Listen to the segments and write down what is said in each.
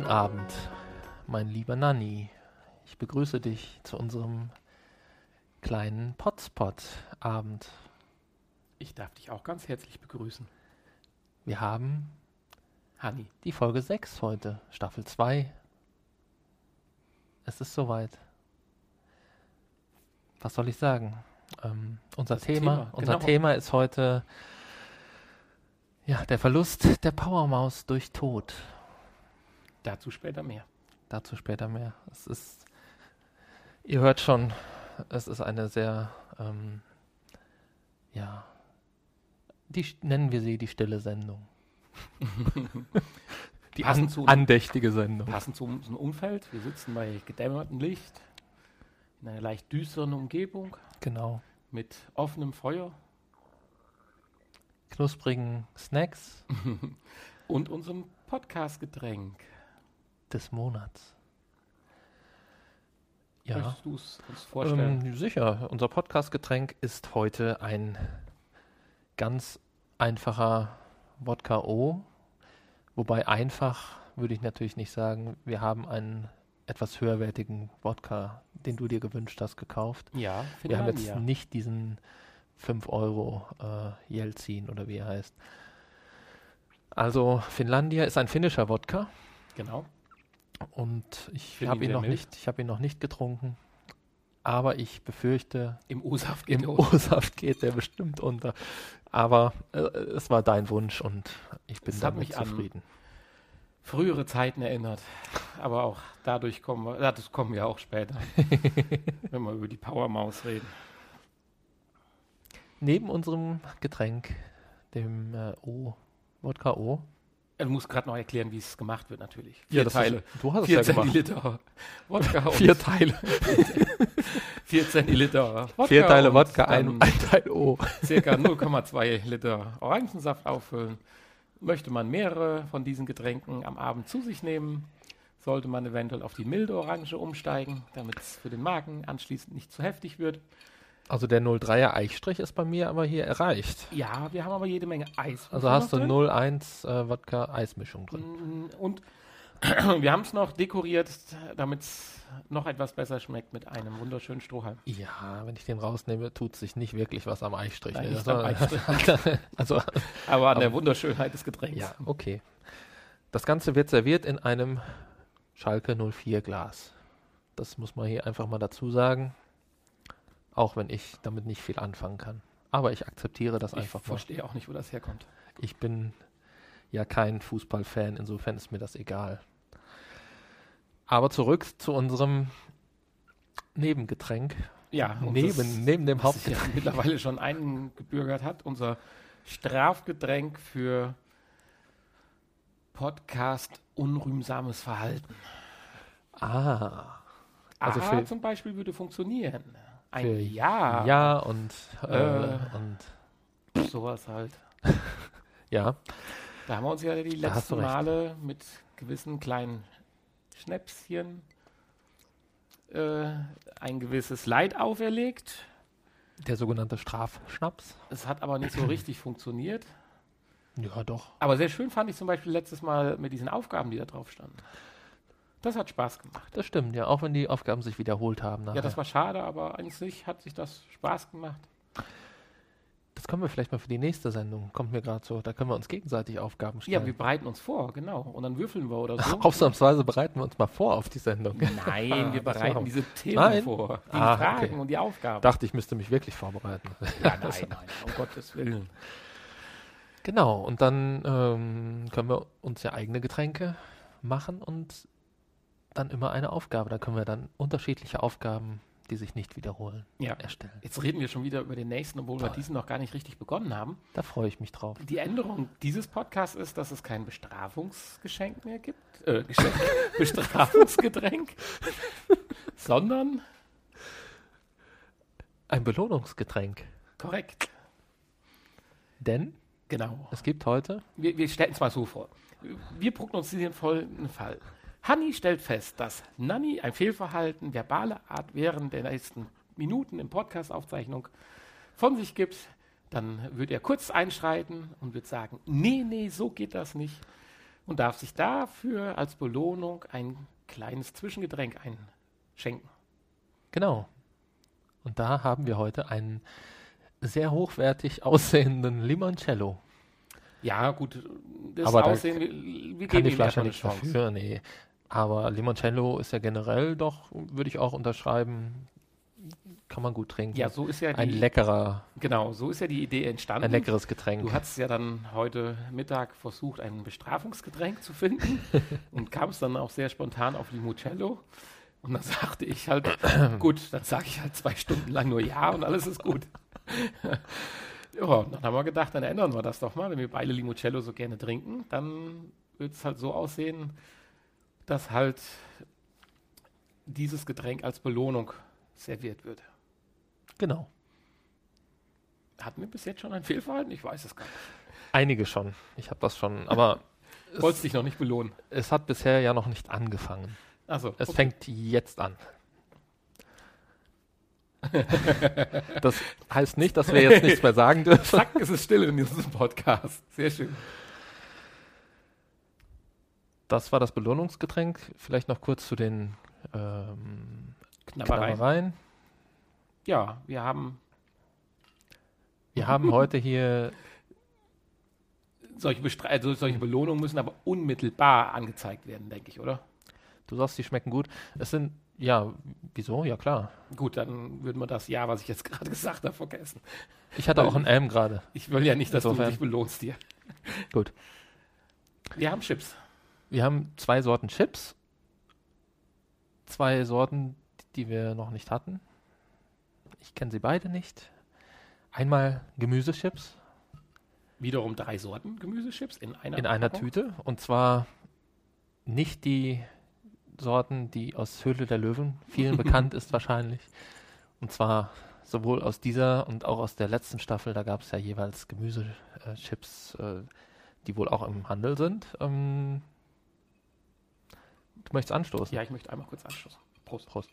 guten Abend, mein lieber Nanni. Ich begrüße dich zu unserem kleinen Potspot-Abend. Ich darf dich auch ganz herzlich begrüßen. Wir haben Hanni. die Folge 6 heute, Staffel 2. Es ist soweit. Was soll ich sagen? Ähm, unser Das Thema, Thema, unser genau. Thema ist heute ja, der Verlust der Powermaus durch Tod. Dazu später mehr. Dazu später mehr. Es ist, ihr hört schon, es ist eine sehr, ähm, ja, die nennen wir sie die stille Sendung. die an, zu- andächtige Sendung. Passend zu unserem Umfeld. Wir sitzen bei gedämmertem Licht in einer leicht düsteren Umgebung Genau. mit offenem Feuer Knusprigen Snacks und unserem Podcast-Getränk. Des Monats. Ja, Möchtest du es uns vorstellen? ähm, sicher. Unser Podcast-Getränk ist heute ein ganz einfacher Wodka O. Wobei einfach würde ich natürlich nicht sagen. Wir haben einen etwas höherwertigen Wodka, den du dir gewünscht hast, gekauft. ja, Wir haben jetzt Finlandia. nicht diesen 5 Euro äh, Jelzin oder wie er heißt. Also Finlandia ist ein finnischer Wodka Genau. Und ich habe ihn noch mild. nicht, ich habe ihn noch nicht getrunken. Aber ich befürchte, Im O-Saft geht er geht der bestimmt unter. Aber äh, es war dein Wunsch und ich bin hat damit mich zufrieden. frühere Zeiten erinnert. Aber auch dadurch kommen wir, das kommen wir auch später, wenn wir über die Powermaus reden. Neben unserem Getränk, dem äh, O, Wodka O. Du musst gerade noch erklären, wie es gemacht wird, natürlich. Ja, Vier das Teile. Ist, du hast Vier es ja. Zentiliter Wodka Vier Teile. vier Zentiliter Wodka Vier Teile und Wodka, ein, ein Teil O. circa 0,2 Liter Orangensaft auffüllen. Möchte man mehrere von diesen Getränken am Abend zu sich nehmen, sollte man eventuell auf die milde Orange umsteigen, damit es für den Magen anschließend nicht zu heftig wird. Also der 03er Eichstrich ist bei mir aber hier erreicht. Ja, wir haben aber jede Menge Eis. Also hast du drin. 01 äh, Wodka Eismischung drin. Mm, Und wir haben es noch dekoriert, damit es noch etwas besser schmeckt mit einem wunderschönen Strohhalm. Ja, wenn ich den rausnehme, tut sich nicht wirklich was am Eichstrich. Nein, ne? am war- also, Aber an der Wunderschönheit des Getränks. ja, okay. Das Ganze wird serviert in einem Schalke 04 Glas. Das muss man hier einfach mal dazu sagen. Auch wenn ich damit nicht viel anfangen kann. Aber ich akzeptiere das ich einfach mal. verstehe auch nicht, wo das herkommt. Ich bin ja kein Fußballfan, insofern ist mir das egal. Aber zurück zu unserem Nebengetränk. Ja, neben, das- neben dem sich ja Hauptgetränk. mittlerweile schon eingebürgert hat, unser Strafgetränk für Podcast unrühmsames Verhalten. Ah, Also A zum Beispiel würde funktionieren. Ein Für Ja, ja und, äh, Äh. und sowas halt. ja. Da haben wir uns ja die letzten. Male mit gewissen kleinen Schnäpschen äh, ein gewisses Leid auferlegt. Der sogenannte Strafschnaps. Es hat aber nicht so richtig funktioniert. Ja, doch. Aber sehr schön fand ich zum Beispiel letztes Mal mit diesen Aufgaben, die da drauf standen. Das hat Spaß gemacht. Das stimmt, ja. Auch wenn die Aufgaben sich wiederholt haben. Ja, nachher. das war schade, aber an sich hat sich das Spaß gemacht. das können wir vielleicht mal für die nächste Sendung. Kommt mir gerade so. Da können wir uns gegenseitig Aufgaben Ja, stellen. wir bereiten uns vor, genau. Und dann würfeln wir oder so. Ausnahmsweise bereiten wir uns mal vor auf die Sendung. Nein, wir bereiten diese Themen Nein? vor. Die Ah, Fragen okay. und die Aufgaben. Dachte, ich müsste mich wirklich vorbereiten. Ja, nein, nein, um Gottes Willen. Genau, und dann ähm, können wir uns ja eigene Getränke machen und dann immer eine Aufgabe. Da können wir dann unterschiedliche Aufgaben, die sich nicht wiederholen, Ja. erstellen. Jetzt reden wir schon wieder über den nächsten, obwohl wir Toll. diesen noch gar nicht richtig begonnen haben. Da freue ich mich drauf. Die Änderung dieses Podcasts ist, dass es kein Bestrafungsgeschenk mehr gibt. Äh, Geschenk, Bestrafungsgetränk. sondern, Ein Belohnungsgetränk. korrekt, Denn genau. es gibt heute, Wir, wir stellen es mal so vor. Wir prognostizieren folgenden Fall. Hanni stellt fest, dass Nanni ein Fehlverhalten verbaler Art während der nächsten Minuten im Podcast-Aufzeichnung von sich gibt. Dann wird er kurz einschreiten und wird sagen, nee, nee, so geht das nicht. und darf sich dafür als Belohnung ein kleines Zwischengetränk einschenken. Genau. Und da haben wir heute einen sehr hochwertig aussehenden Limoncello. Ja, gut, das Aber da Aussehen, wir, wir Kann geben die Flasche nicht Chance. dafür, nee. Aber Limoncello ist ja generell doch, würde ich auch unterschreiben, kann man gut trinken. Ja, so ist ja ein die, leckerer, genau, so ist ja die Idee entstanden. ein leckeres Getränk. Du hast ja dann heute Mittag versucht, ein Bestrafungsgetränk zu finden und kamst dann auch sehr spontan auf Limoncello. Und dann sagte ich halt, gut, dann sage ich halt zwei Stunden lang nur Ja und alles ist gut. ja, dann haben wir gedacht, dann ändern wir das doch mal. Wenn wir beide Limoncello so gerne trinken, dann wird es halt so aussehen, dass halt dieses Getränk als Belohnung serviert wird. Genau. Hatten wir bis jetzt schon ein Fehlverhalten? Ich weiß es gar nicht. Einige schon. Ich habe das schon, aber Wolltest dich noch nicht belohnen. es hat bisher ja noch nicht angefangen. Also, Es fängt jetzt an. Das heißt nicht, dass wir jetzt nichts mehr sagen dürfen. Zack, ist es still in diesem Podcast. Sehr schön. Das war das Belohnungsgetränk. Vielleicht noch kurz zu den ähm, Knabberei. Knabbereien. Ja, wir haben Wir haben heute hier, solche, Bestre also solche Belohnungen müssen aber unmittelbar angezeigt werden, denke ich, oder? du sagst, die schmecken gut. Es sind, ja, wieso? Ja, klar. Gut, dann würden wir das Ja, was ich jetzt gerade gesagt habe, vergessen. Ich hatte auch ein M gerade. Ich will ja nicht, dass du Insofern. dich belohnst hier. Gut. Wir haben Chips. Wir haben zwei Sorten Chips. Zwei Sorten, die wir noch nicht hatten. Ich kenne sie beide nicht. Einmal Gemüsechips Wiederum drei Sorten Gemüsechips in einer in einer. Tüte. Und zwar nicht die Sorten, die aus Höhle der Löwen vielen bekannt ist wahrscheinlich. Und zwar sowohl aus dieser und auch aus der letzten Staffel, da gab es ja jeweils Gemüsechips, äh, die wohl auch im Handel sind. Ähm, du möchtest anstoßen? Ja, ich möchte einmal kurz anstoßen. Prost. Prost.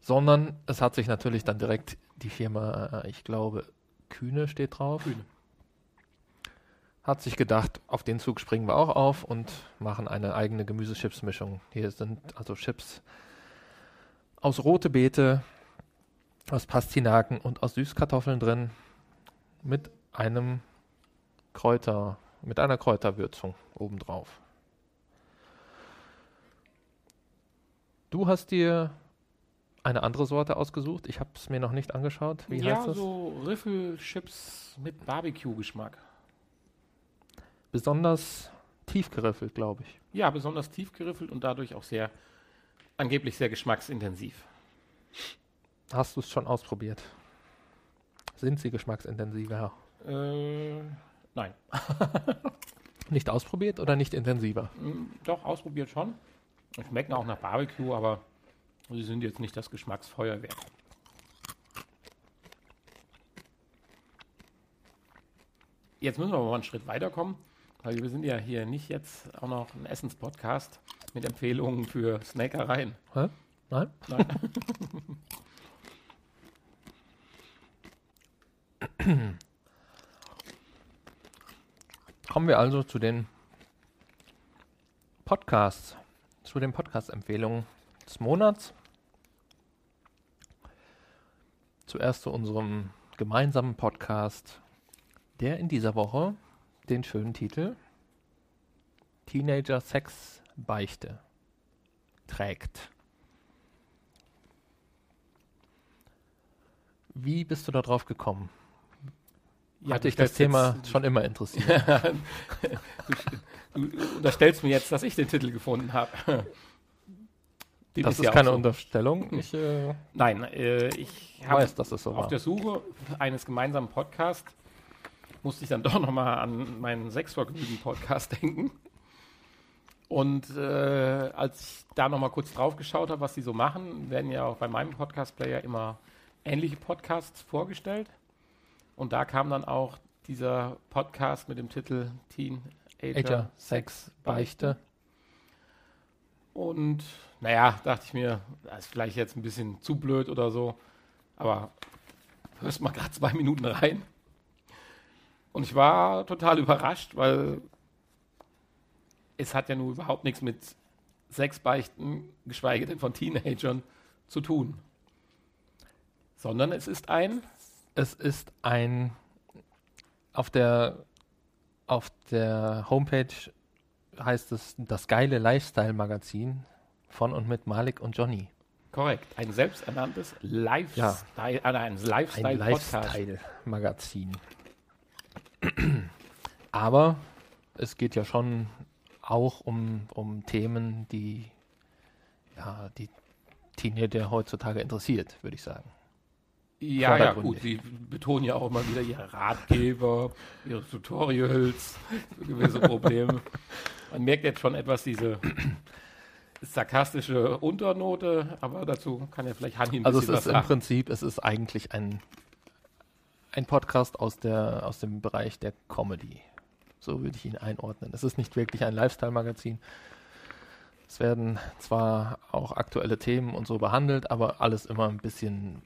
Sondern es hat sich natürlich dann direkt die Firma, äh, ich glaube, Kühne steht drauf. Kühne. Hat sich gedacht, auf den Zug springen wir auch auf und machen eine eigene Gemüsechips-Mischung. Hier sind also Chips aus rote Beete, aus Pastinaken und aus Süßkartoffeln drin mit einem Kräuter, mit einer Kräuterwürzung obendrauf. Du hast dir eine andere Sorte ausgesucht. Ich habe es mir noch nicht angeschaut. Wie ja, heißt das? so Riffelchips mit Barbecue-Geschmack. Besonders tief geriffelt, glaube ich. Ja, besonders tief geriffelt und dadurch auch sehr, angeblich sehr geschmacksintensiv. Hast du es schon ausprobiert? Sind sie geschmacksintensiver? Äh, nein. Nicht ausprobiert oder nicht intensiver? Mm, Doch, ausprobiert schon. Schmecken auch nach Barbecue, aber sie sind jetzt nicht das Geschmacksfeuerwerk. Jetzt müssen wir aber mal einen Schritt weiterkommen, weil wir sind ja hier nicht jetzt auch noch ein Essenspodcast mit Empfehlungen für Snackereien. Hä? Nein? Nein. Kommen wir also zu den Podcasts, zu den Podcast-Empfehlungen des Monats. Zuerst zu unserem gemeinsamen Podcast, der in dieser Woche den schönen Titel Teenager Sex Beichte trägt. Wie bist du da drauf gekommen? Ja, Hat du dich das Thema jetzt- schon immer interessiert? du, du unterstellst mir jetzt, dass ich den Titel gefunden habe. Dem das ist ja keine so. Unterstellung. Ich äh, Nein, äh, ich habe weiß, dass es so auf war. der Suche eines gemeinsamen Podcasts musste ich dann doch nochmal an meinen Sexvergnügen-Podcast denken. Und äh, als ich da nochmal kurz drauf geschaut habe, was die so machen, werden ja auch bei meinem Podcast-Player immer ähnliche Podcasts vorgestellt. Und da kam dann auch dieser Podcast mit dem Titel Teenager Ager, Sex, Beichte. Und naja, dachte ich mir, das ist vielleicht jetzt ein bisschen zu blöd oder so. Aber hörst mal gerade zwei Minuten rein. Und ich war total überrascht, weil es hat ja nun überhaupt nichts mit Sexbeichten, geschweige denn von Teenagern, zu tun. Sondern es ist ein. Es ist ein auf der auf der Homepage heißt es das geile Lifestyle-Magazin von und mit Malik und Johnny. Korrekt, ein selbsternanntes Lifestyle, ja. äh, ein Lifestyle-Magazin. Lifestyle Aber es geht ja schon auch um, um Themen, die ja, die Teenager heutzutage interessiert, würde ich sagen. Ja, ja, gut. Sie betonen ja auch immer wieder ihre Ratgeber, ihre Tutorials für gewisse Probleme. Man merkt jetzt schon etwas diese sarkastische Unternote, aber dazu kann ja vielleicht Hanni ein also bisschen Also es ist im Prinzip, es ist eigentlich ein, ein Podcast aus, der, aus dem Bereich der Comedy. So würde ich ihn einordnen. Es ist nicht wirklich ein Lifestyle-Magazin. Es werden zwar auch aktuelle Themen und so behandelt, aber alles immer ein bisschen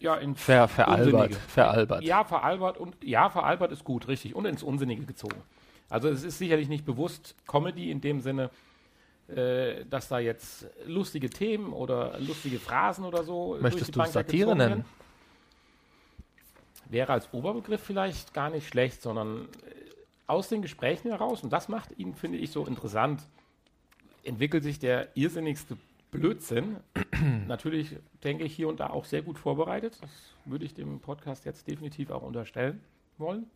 ja, in Ver, veralbert, veralbert. Ja, veralbert und ja, veralbert ist gut, richtig. Und ins Unsinnige gezogen. Also es ist sicherlich nicht bewusst Comedy in dem Sinne, äh, dass da jetzt lustige Themen oder lustige Phrasen oder so. Möchtest du Satire nennen? Wäre als Oberbegriff vielleicht gar nicht schlecht, sondern äh, aus den Gesprächen heraus, und das macht ihn, finde ich, so interessant, entwickelt sich der irrsinnigste Blödsinn. Natürlich denke ich hier und da auch sehr gut vorbereitet. Das würde ich dem Podcast jetzt definitiv auch unterstellen wollen.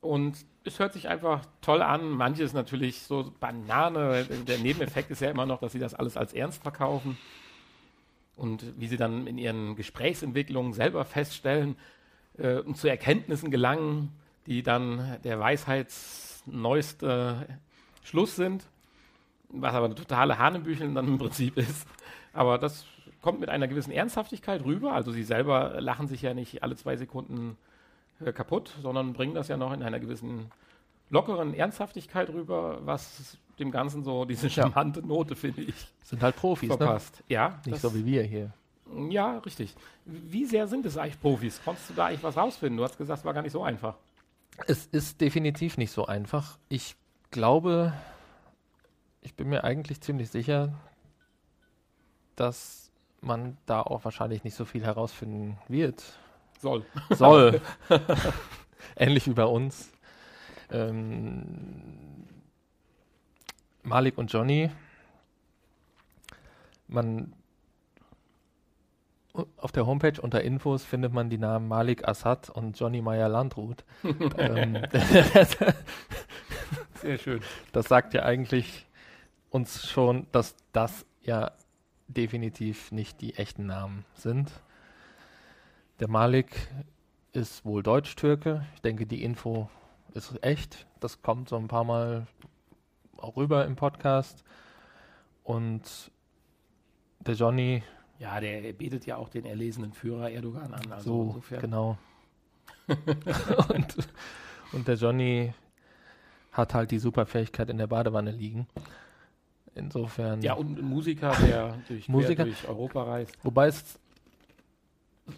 Und es hört sich einfach toll an. Manches natürlich so Banane. Der Nebeneffekt ist ja immer noch, dass sie das alles als ernst verkaufen. Und wie sie dann in ihren Gesprächsentwicklungen selber feststellen äh, und zu Erkenntnissen gelangen, die dann der Weisheitsneueste Schluss sind was aber eine totale Hanebücheln dann im Prinzip ist. Aber das kommt mit einer gewissen Ernsthaftigkeit rüber. Also sie selber lachen sich ja nicht alle zwei Sekunden äh, kaputt, sondern bringen das ja noch in einer gewissen lockeren Ernsthaftigkeit rüber, was dem Ganzen so diese charmante Note, finde ich. Sind halt Profis, ne? verpasst. Ne? Ja. Nicht so wie wir hier. Ja, richtig. Wie sehr sind es eigentlich Profis? Konntest du da eigentlich was rausfinden? Du hast gesagt, es war gar nicht so einfach. Es ist definitiv nicht so einfach. Ich glaube, ich bin mir eigentlich ziemlich sicher, dass man da auch wahrscheinlich nicht so viel herausfinden wird. Soll. Soll. Ähnlich wie bei uns. Ähm, Malik und Johnny. Man auf der Homepage unter Infos findet man die Namen Malik Assad und Johnny Meyer Landrut. ähm, Sehr schön. Das sagt ja eigentlich uns schon, dass das ja definitiv nicht die echten Namen sind. Der Malik ist wohl Deutsch-Türke. Ich denke, die Info ist echt. Das kommt so ein paar Mal auch rüber im Podcast. Und der Johnny. Ja, der bietet ja auch den erlesenen Führer Erdogan an. Also so, insofern. genau. und, und der Johnny hat halt die Superfähigkeit in der Badewanne liegen. Insofern. Ja, und ein Musiker, der durch, Musiker, durch Europa reist. Wobei es,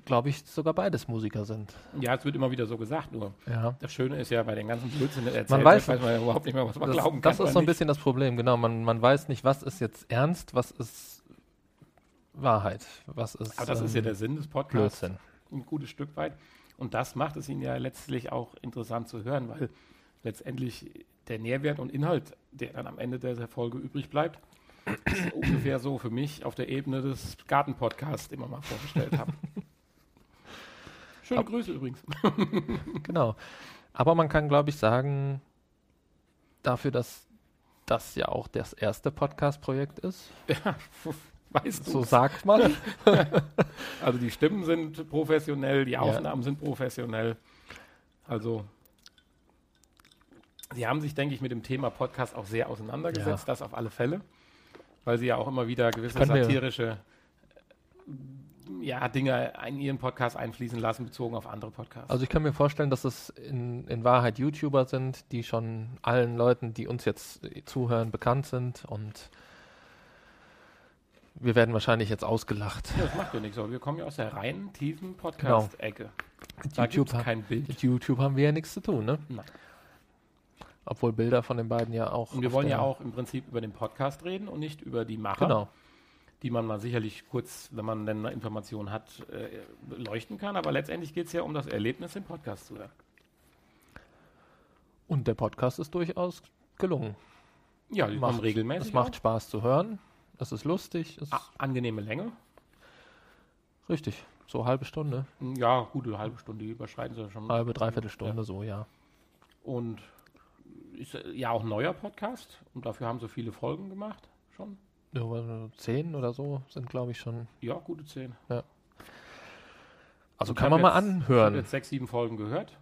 glaube ich, sogar beides Musiker sind. Ja, es wird immer wieder so gesagt, nur. Ja. Das Schöne ist ja bei den ganzen Blödsinn erzählt, man weiß, weiß man ja überhaupt nicht mehr, was man das, glauben kann. Das ist so ein bisschen das Problem, genau. Man, man weiß nicht, was ist jetzt ernst, was ist Wahrheit, was ist. Aber das ähm, ist ja ähm, der Sinn des Podcasts. Blödsinn. Ein gutes Stück weit. Und das macht es ihn ja letztlich auch interessant zu hören, weil letztendlich der Nährwert und Inhalt, der dann am Ende der Folge übrig bleibt, ist ungefähr so für mich auf der Ebene des Gartenpodcasts, wir mal vorgestellt haben. Schöne Ab Grüße übrigens. genau. Aber man kann, glaube ich, sagen, dafür, dass das ja auch das erste Podcast-Projekt ist. Ja, weißt du. So sagt man. also die Stimmen sind professionell, die Aufnahmen ja. sind professionell. Also Sie haben sich, denke ich, mit dem Thema Podcast auch sehr auseinandergesetzt, ja. das auf alle Fälle, weil Sie ja auch immer wieder gewisse Können satirische ja, Dinge in Ihren Podcast einfließen lassen, bezogen auf andere Podcasts. Also ich kann mir vorstellen, dass es in, in Wahrheit YouTuber sind, die schon allen Leuten, die uns jetzt zuhören, bekannt sind und wir werden wahrscheinlich jetzt ausgelacht. Ja, das macht ja nichts, aber wir kommen ja aus der reinen, tiefen Podcast-Ecke. Mit Da YouTube, kein Bild. mit YouTube haben wir ja nichts zu tun, ne? Nein. Obwohl Bilder von den beiden ja auch. Und wir wollen ja auch im Prinzip über den Podcast reden und nicht über die Macher, Genau. die man mal sicherlich kurz, wenn man dann eine Information hat, äh, beleuchten kann. Aber letztendlich geht es ja um das Erlebnis, den Podcast zu hören. Und der Podcast ist durchaus gelungen. Ja, die Macht- regelmäßig. Es macht Spaß zu hören. Es ist lustig. Es auch. A- angenehme Länge. richtig. So halbe Stunde. Ja, gute halbe Stunde die überschreiten sie schon. Halbe, dreiviertel Stunde, so, ja. Und ist ja auch ein neuer Podcast. Und dafür haben sie viele Folgen gemacht schon. Ja, Zehn oder so sind, glaube ich, schon. Ja, gute zehn. Also Ich kann man mal jetzt- Ich habe anhören. jetzt sechs, sieben Folgen gehört.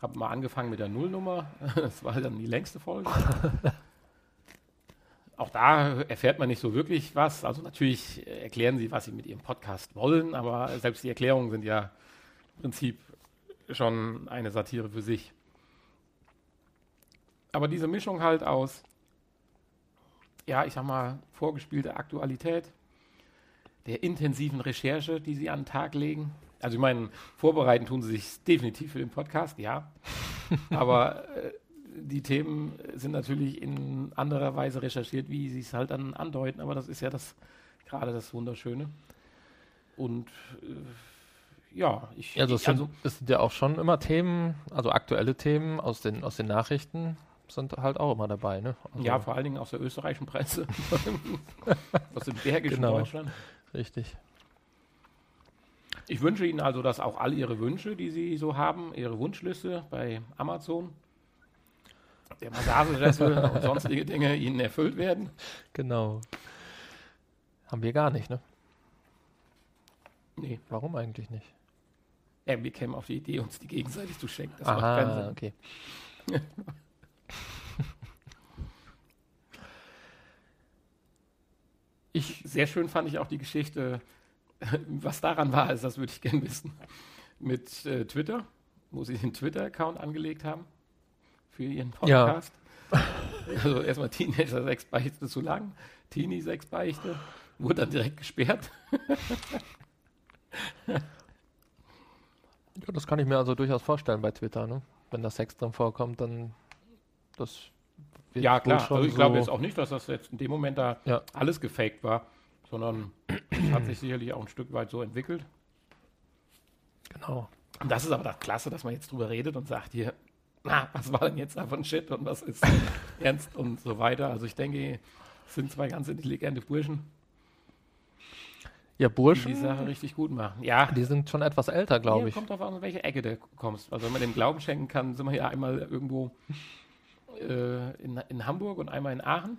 Habe mal angefangen mit der Nullnummer. Das war dann die längste Folge. Auch da erfährt man nicht so wirklich was. Also natürlich erklären sie, was sie mit ihrem Podcast wollen, aber selbst die Erklärungen sind ja im Prinzip schon eine Satire für sich. Aber diese Mischung halt aus, ja, ich sag mal, vorgespielte Aktualität, der intensiven Recherche, die sie an den Tag legen. Also ich meine, vorbereiten tun sie sich definitiv für den Podcast, ja. Aber äh, die Themen sind natürlich in anderer Weise recherchiert, wie sie es halt dann andeuten. Aber das ist ja das gerade das Wunderschöne. Und äh, ja, ich, Also es, sind, es sind ja auch schon immer Themen, also aktuelle Themen aus den, aus den Nachrichten sind halt auch immer dabei, ne? Also, ja, vor allen Dingen aus der österreichischen Presse, aus dem bergischen Genau. Deutschland. Richtig. Ich wünsche Ihnen also, dass auch all Ihre Wünsche, die Sie so haben, Ihre Wunschliste bei Amazon, der Massagesessel und sonstige Dinge Ihnen erfüllt werden. Genau. Haben wir gar nicht, ne? Nee, Warum eigentlich nicht? ja, wir kämen auf die Idee, uns die gegenseitig zu schenken. Das macht keinen Aha, Sinn. okay. ich, Sehr schön fand ich auch die Geschichte, was daran war, ist, das würde ich gerne wissen, mit äh, Twitter, wo Sie den Twitter-Account angelegt haben für Ihren Ja. Podcast. Also erstmal Teenager sechs Beichte zu lang, Teenie sechs Beichte, wurde dann direkt gesperrt. ja, das kann ich mir also durchaus vorstellen bei Twitter, ne? Wenn da Sex drin vorkommt, dann das Ja, klar. Also ich so, glaube jetzt auch nicht, dass das jetzt in dem Moment da Ja. alles gefaked war, sondern es hat sich sicherlich auch ein Stück weit so entwickelt. Genau. Und das ist aber das Klasse, dass man jetzt drüber redet und sagt hier, na, was war denn jetzt davon Shit und was ist ernst und so weiter. Also ich denke, es sind zwei ganz intelligente Burschen, Ja, die Burschen, die Sache richtig gut machen. Ja, die sind schon etwas älter, glaube ich. kommt drauf an, in welche Ecke du kommst. Also wenn man den Glauben schenken kann, sind wir ja einmal irgendwo äh, in, in Hamburg und einmal in Aachen.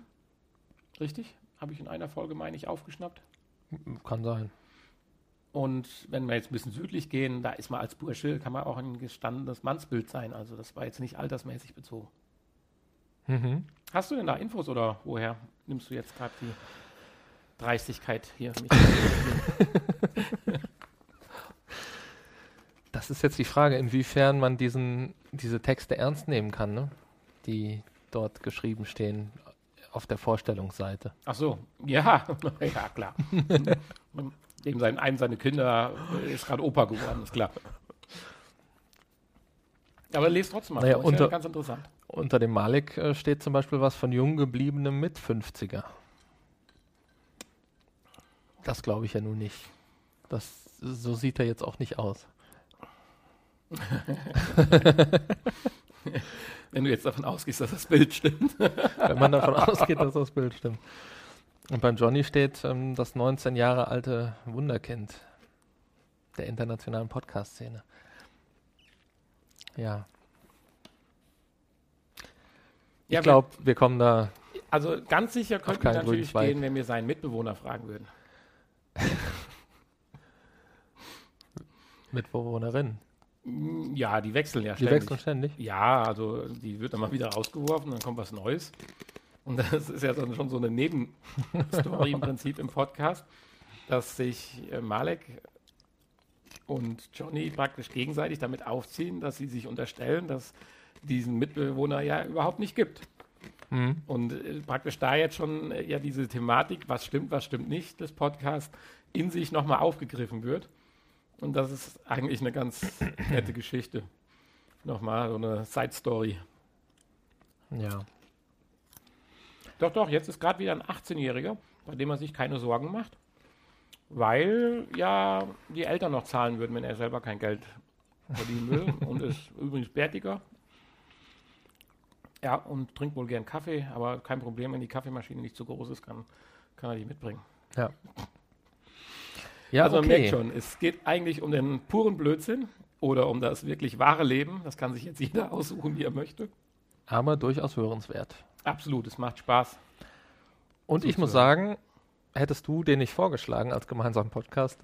Richtig? Habe ich in einer Folge, meine ich, aufgeschnappt. Kann sein. Und wenn wir jetzt ein bisschen südlich gehen, da ist man als Bursche, kann man auch ein gestandenes Mannsbild sein. Also das war jetzt nicht altersmäßig bezogen. Mhm. Hast du denn da Infos oder woher nimmst du jetzt gerade die Dreistigkeit hier? Das ist jetzt die Frage, inwiefern man diesen, diese Texte ernst nehmen kann, ne? Die dort geschrieben stehen auf der Vorstellungsseite. Ach so, ja, ja klar. Dem sein, einem seine Kinder äh, ist gerade Opa geworden, ist klar. Aber lest trotzdem mal. Naja, ist ja unter- ganz interessant. Unter dem Malik äh, steht zum Beispiel was von jung gebliebenem Mit-50er. Das glaube ich ja nun nicht. Das, so sieht er jetzt auch nicht aus. Wenn du jetzt davon ausgehst, dass das Bild stimmt. Wenn man davon ausgeht, dass das Bild stimmt. Und beim Johnny steht ähm, das 19 Jahre alte Wunderkind der internationalen Podcast-Szene. Ja, Ja, ich glaube, wir kommen da. Also ganz sicher könnten wir natürlich Zweig. gehen, wenn wir seinen Mitbewohner fragen würden. Mitbewohnerin. Ja, die wechseln ja Die ständig. wechseln ständig. Ja, also die wird dann mal wieder rausgeworfen, dann kommt was Neues. Und das ist ja dann schon so eine Nebenstory im Prinzip im Podcast, dass sich äh, Malek und Johnny praktisch gegenseitig damit aufziehen, dass sie sich unterstellen, dass diesen Mitbewohner ja überhaupt nicht gibt. Mhm. Und äh, praktisch da jetzt schon äh, ja diese Thematik, was stimmt, was stimmt nicht, des Podcasts, in sich nochmal aufgegriffen wird. Und das ist eigentlich eine ganz nette Geschichte. Nochmal so eine Side-Story. Ja. Doch, doch, jetzt ist gerade wieder ein 18-Jähriger, bei dem er sich keine Sorgen macht, weil ja die Eltern noch zahlen würden, wenn er selber kein Geld verdienen will. und ist übrigens bärtiger. Ja, und trinkt wohl gern Kaffee, aber kein Problem, wenn die Kaffeemaschine nicht zu groß ist, kann, kann er die mitbringen. Ja. Ja, also man okay. merkt schon, es geht eigentlich um den puren Blödsinn oder um das wirklich wahre Leben. Das kann sich jetzt jeder aussuchen, wie er möchte. Aber durchaus hörenswert. Absolut, es macht Spaß. Und ich muss sagen, hättest du den nicht vorgeschlagen als gemeinsamen Podcast,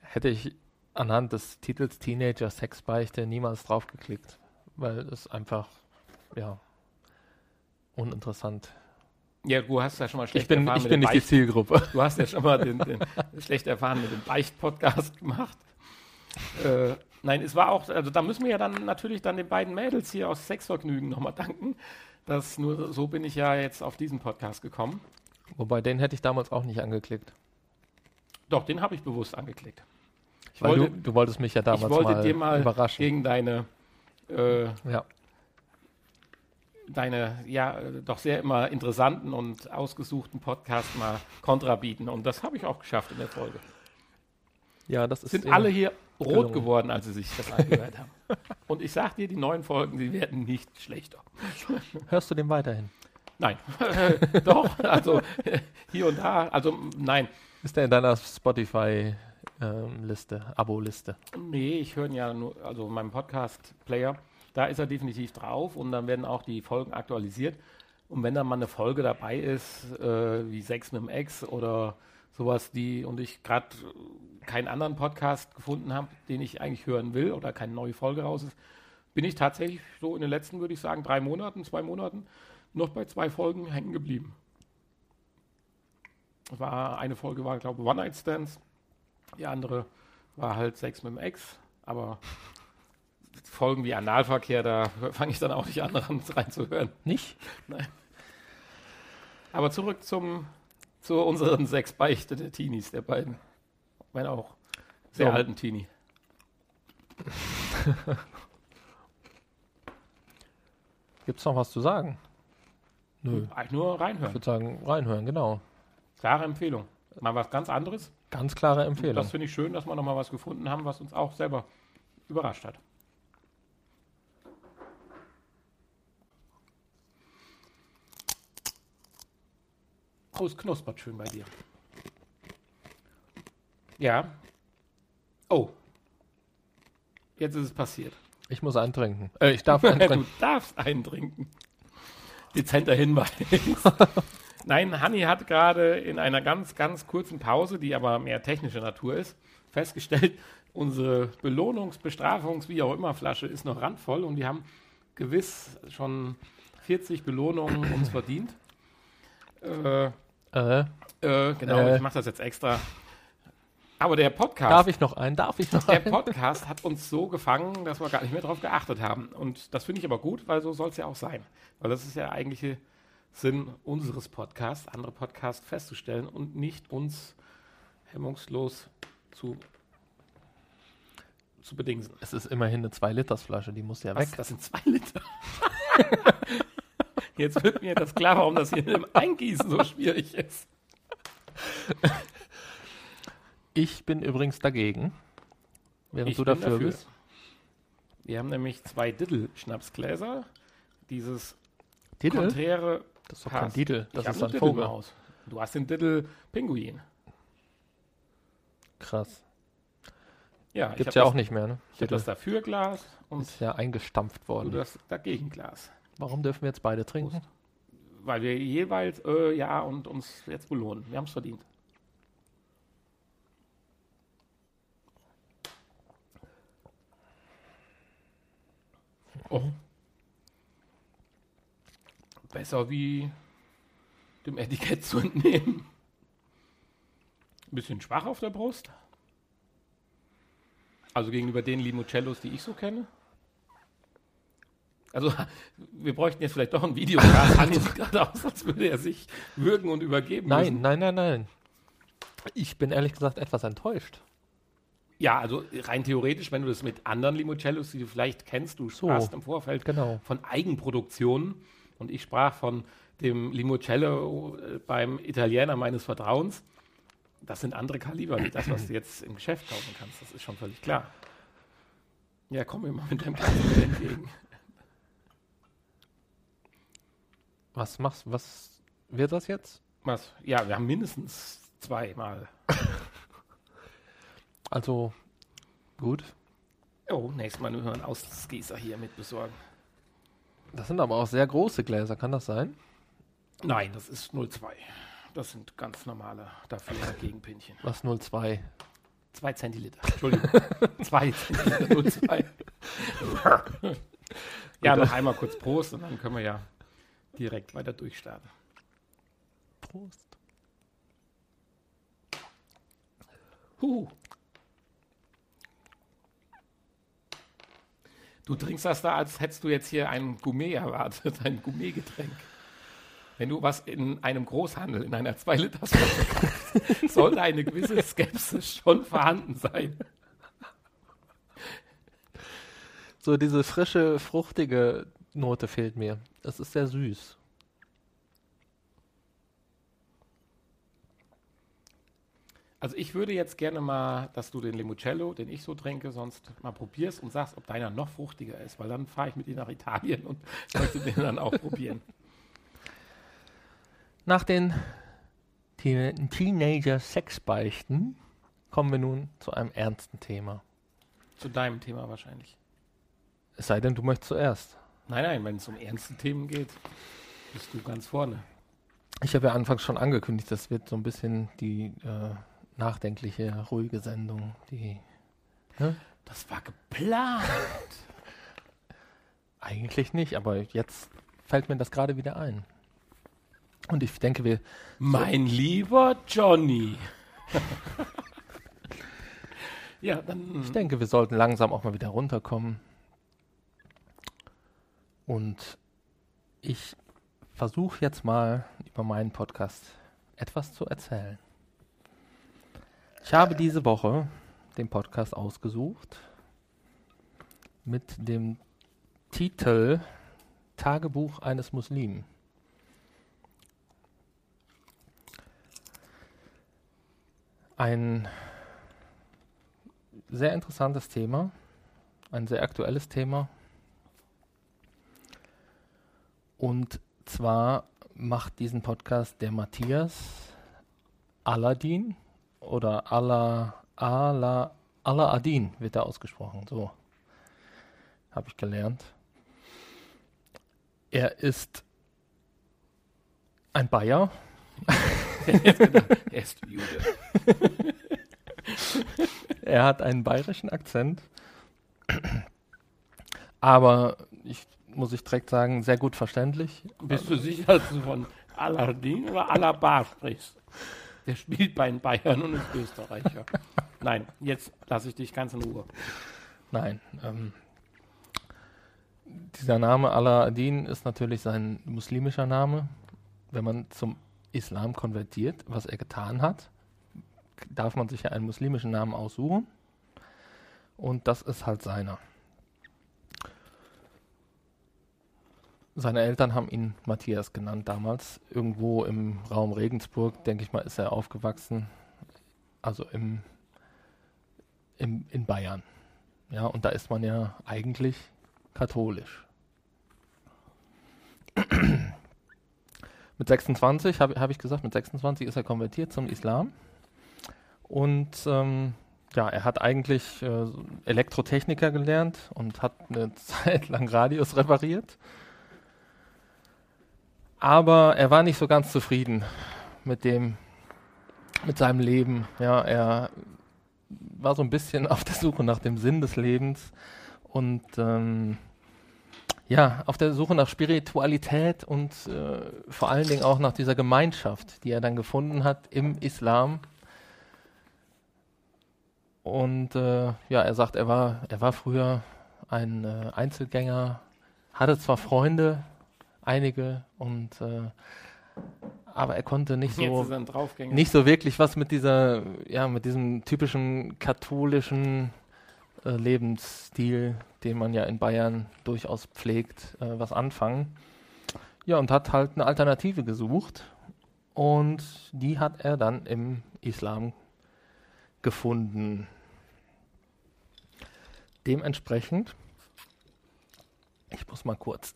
hätte ich anhand des Titels Teenager Sexbeichte niemals draufgeklickt, weil es einfach, ja, uninteressant. Ja, du hast ja schon mal schlecht Ich bin, erfahren ich mit bin dem nicht die Beicht- Zielgruppe. Du hast ja schon mal den, den schlecht erfahren mit dem Beicht-Podcast gemacht. Äh, nein, es war auch, also da müssen wir ja dann natürlich dann den beiden Mädels hier aus Sexvergnügen nochmal danken. Das nur so bin ich ja jetzt auf diesen Podcast gekommen. Wobei, den hätte ich damals auch nicht angeklickt. Doch, den habe ich bewusst angeklickt. Ich Weil wollte, du, du wolltest mich ja damals ich wollte mal, dir mal überraschen. gegen deine, äh, Ja. Deine ja doch sehr immer interessanten und ausgesuchten Podcast mal Kontra bieten. Und das habe ich auch geschafft in der Folge. ja, das ist sind alle hier rot gelungen. geworden, als sie sich das angehört haben. Und ich sag dir, die neuen Folgen, die werden nicht schlechter. Hörst du den weiterhin? Nein, doch, also hier und da, also nein. Ist der in deiner Spotify-Liste, Abo-Liste? Nee, ich höre ihn ja nur, also in meinem Podcast-Player, da ist er definitiv drauf und dann werden auch die Folgen aktualisiert. Und wenn da mal eine Folge dabei ist, äh, wie Sex mit dem Ex oder sowas, die und ich gerade keinen anderen Podcast gefunden habe, den ich eigentlich hören will oder keine neue Folge raus ist, bin ich tatsächlich so in den letzten, würde ich sagen, drei Monaten, zwei Monaten noch bei zwei Folgen hängen geblieben. War, eine Folge war, glaube ich, One-Night-Stands, die andere war halt Sex mit dem Ex, aber Folgen wie Analverkehr, da fange ich dann auch nicht an, reinzuhören. Nicht? Aber zurück zum, zu unseren sechs Beichte der Teenies, der beiden. Wenn auch sehr So. alten Teenie. Gibt's noch was zu sagen? Nö. Eigentlich nur Ich reinhören. würde sagen, reinhören, genau. Klare Empfehlung. Mal was ganz anderes. Ganz klare Empfehlung. Das finde ich schön, dass wir nochmal was gefunden haben, was uns auch selber überrascht hat. Oh, es knuspert schön bei dir. Ja. Oh. Jetzt ist es passiert. Ich muss eintrinken. Äh, ich darf du eintrinken. darfst eintrinken. Dezenter Hinweis. Nein, Hanni hat gerade in einer ganz, ganz kurzen Pause, die aber mehr technischer Natur ist, festgestellt, unsere Belohnungs-, Bestrafungs-, wie auch immer Flasche ist noch randvoll und wir haben gewiss schon 40 Belohnungen uns verdient. Äh, Äh, äh, genau, Äh. ich mache das jetzt extra. Aber der Podcast. darf ich noch einen? Darf ich noch Der einen? Podcast hat uns so gefangen, dass wir gar nicht mehr darauf geachtet haben. Und das finde ich aber gut, weil so soll es ja auch sein. Weil das ist ja der eigentliche Sinn unseres Podcasts, andere Podcasts festzustellen und nicht uns hemmungslos zu, zu bedingsen. Es ist immerhin eine 2-Liters-Flasche, die muss ja Was? weg. Das sind zwei Liter. Jetzt wird mir das klar, warum das hier mit dem Eingießen so schwierig ist. Ich bin übrigens dagegen. Während Ich du bin dafür, bist. Wir haben nämlich zwei Diddle-Schnapsgläser. Dieses Diddle? konträre Das ist doch kein. Diddle. Ich Das hab ist ein Vogel. Diddlemaus. Du hast den Diddle-Pinguin. Krass. Ja, ich Gibt's hab ja das, auch nicht mehr, ne? Ich habe das dafür Glas und ist ja eingestampft du worden. das dagegen Glas. Warum dürfen wir jetzt beide trinken? Weil wir jeweils, äh, ja, und uns jetzt belohnen. Wir haben es verdient. Oh. Besser wie dem Etikett zu entnehmen. Ein bisschen schwach auf der Brust. Also gegenüber den Limoncellos, die ich so kenne. Also wir bräuchten jetzt vielleicht doch ein Video. Hanni sieht gerade aus, als würde er sich würgen und übergeben Nein, müssen. nein, nein, nein. Ich bin ehrlich gesagt etwas enttäuscht. Ja, also rein theoretisch, wenn du das mit anderen Limoncellos, die du vielleicht kennst, du So. sprachst im Vorfeld Genau. von Eigenproduktionen und ich sprach von dem Limoncello äh, beim Italiener meines Vertrauens. Das sind andere Kaliber, wie das, was du jetzt im Geschäft kaufen kannst. Das ist schon völlig klar. Ja, komm mir mal mit deinem Kaffee entgegen. Was machst was wird das jetzt? Was? Ja, wir haben mindestens zweimal. Also gut. Oh, nächstes Mal nur einen Ausgießer hier mit besorgen. Das sind aber auch sehr große Gläser, kann das sein? Nein, das ist 02. Das sind ganz normale dafür Gegenpinchen. Was 02? Zwei Zentiliter. Entschuldigung. Zwei Zentiliter 02. ja, noch einmal kurz Prost und dann können wir ja direkt weiter durchstarten. Prost. Huhu. Du trinkst das da, als hättest du jetzt hier ein Gourmet erwartet, ein Gourmetgetränk. Wenn du was in einem Großhandel, in einer 2 Liter kaufst, sollte eine gewisse Skepsis schon vorhanden sein. So diese frische, fruchtige Note fehlt mir. Es ist sehr süß. Also ich würde jetzt gerne mal, dass du den Limoncello, den ich so trinke, sonst mal probierst und sagst, ob deiner noch fruchtiger ist, weil dann fahre ich mit dir nach Italien und möchte den dann auch probieren. Nach den Te Teenager-Sexbeichten kommen wir nun zu einem ernsten Thema. Zu deinem Thema wahrscheinlich. Es sei denn, du möchtest zuerst. Nein, nein, wenn es um ernste Themen geht, bist du ganz vorne. Ich habe ja anfangs schon angekündigt, das wird so ein bisschen die äh, nachdenkliche, ruhige Sendung. Die Das war geplant. eigentlich nicht, aber jetzt fällt mir das gerade wieder ein. Und ich denke, wir Mein lieber Johnny. ja, dann. Ich denke, wir sollten langsam auch mal wieder runterkommen. Und ich versuche jetzt mal über meinen Podcast etwas zu erzählen. Ich habe diese Woche den Podcast ausgesucht mit dem Titel Tagebuch eines Muslimen. Ein sehr interessantes Thema, ein sehr aktuelles Thema. Und zwar macht diesen Podcast der Matthias Aladdin oder Ala, Ala, Alaadin wird er ausgesprochen. So habe ich gelernt. Er ist ein Bayer, er ist Jude. Er hat einen bayerischen Akzent, aber ich muss ich direkt sagen, sehr gut verständlich. Bist du sicher, dass du von Aladdin oder Alabar sprichst? Der spielt bei den Bayern und ist Österreicher. Nein, jetzt lasse ich dich ganz in Ruhe. Nein. Ähm, dieser Name Aladdin ist natürlich sein muslimischer Name. Wenn man zum Islam konvertiert, was er getan hat, darf man sich ja einen muslimischen Namen aussuchen. Und das ist halt seiner. Seine Eltern haben ihn Matthias genannt damals. Irgendwo im Raum Regensburg, denke ich mal, ist er aufgewachsen. Also im, im, in Bayern. Ja, und da ist man ja eigentlich katholisch. mit 26, habe hab ich gesagt, mit 26 ist er konvertiert zum Islam. Und ähm, ja, er hat eigentlich äh, Elektrotechniker gelernt und hat eine Zeit lang Radios repariert. Aber er war nicht so ganz zufrieden mit dem, mit seinem Leben. Ja, er war so ein bisschen auf der Suche nach dem Sinn des Lebens und ähm, ja, auf der Suche nach Spiritualität und äh, vor allen Dingen auch nach dieser Gemeinschaft, die er dann gefunden hat im Islam. Und äh, ja, er sagt, er war, er war früher ein äh, Einzelgänger, hatte zwar Freunde, einige, und äh, aber er konnte nicht so nicht so wirklich was mit dieser, ja, mit diesem typischen katholischen äh, Lebensstil, den man ja in Bayern durchaus pflegt, äh, was anfangen. Ja, und hat halt eine Alternative gesucht. Und die hat er dann im Islam gefunden. Dementsprechend, ich muss mal kurz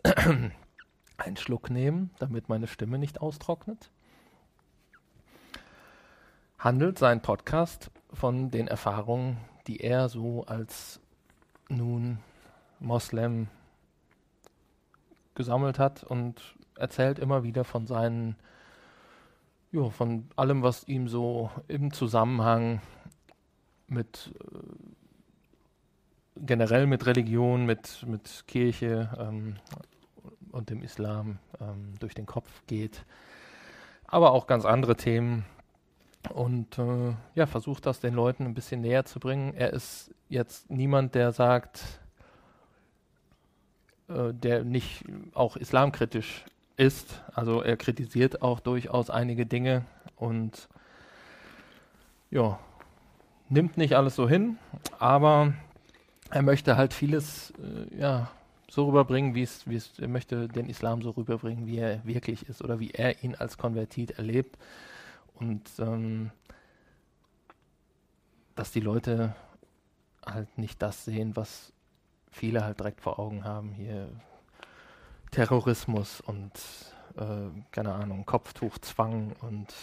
einen Schluck nehmen, damit meine Stimme nicht austrocknet. Handelt sein Podcast von den Erfahrungen, die er so als nun Moslem gesammelt hat und erzählt immer wieder von seinen, ja, von allem, was ihm so im Zusammenhang mit äh, generell mit Religion, mit, mit Kirche ähm, und dem Islam ähm, durch den Kopf geht. Aber auch ganz andere Themen, und äh, ja, versucht das den Leuten ein bisschen näher zu bringen. Er ist jetzt niemand, der sagt, äh, der nicht auch islamkritisch ist. Also er kritisiert auch durchaus einige Dinge und ja, nimmt nicht alles so hin, aber er möchte halt vieles äh, ja, so rüberbringen, wie es, wie es, er möchte den Islam so rüberbringen, wie er wirklich ist oder wie er ihn als Konvertit erlebt. Und ähm, dass die Leute halt nicht das sehen, was viele halt direkt vor Augen haben. Hier Terrorismus und äh, keine Ahnung, Kopftuchzwang und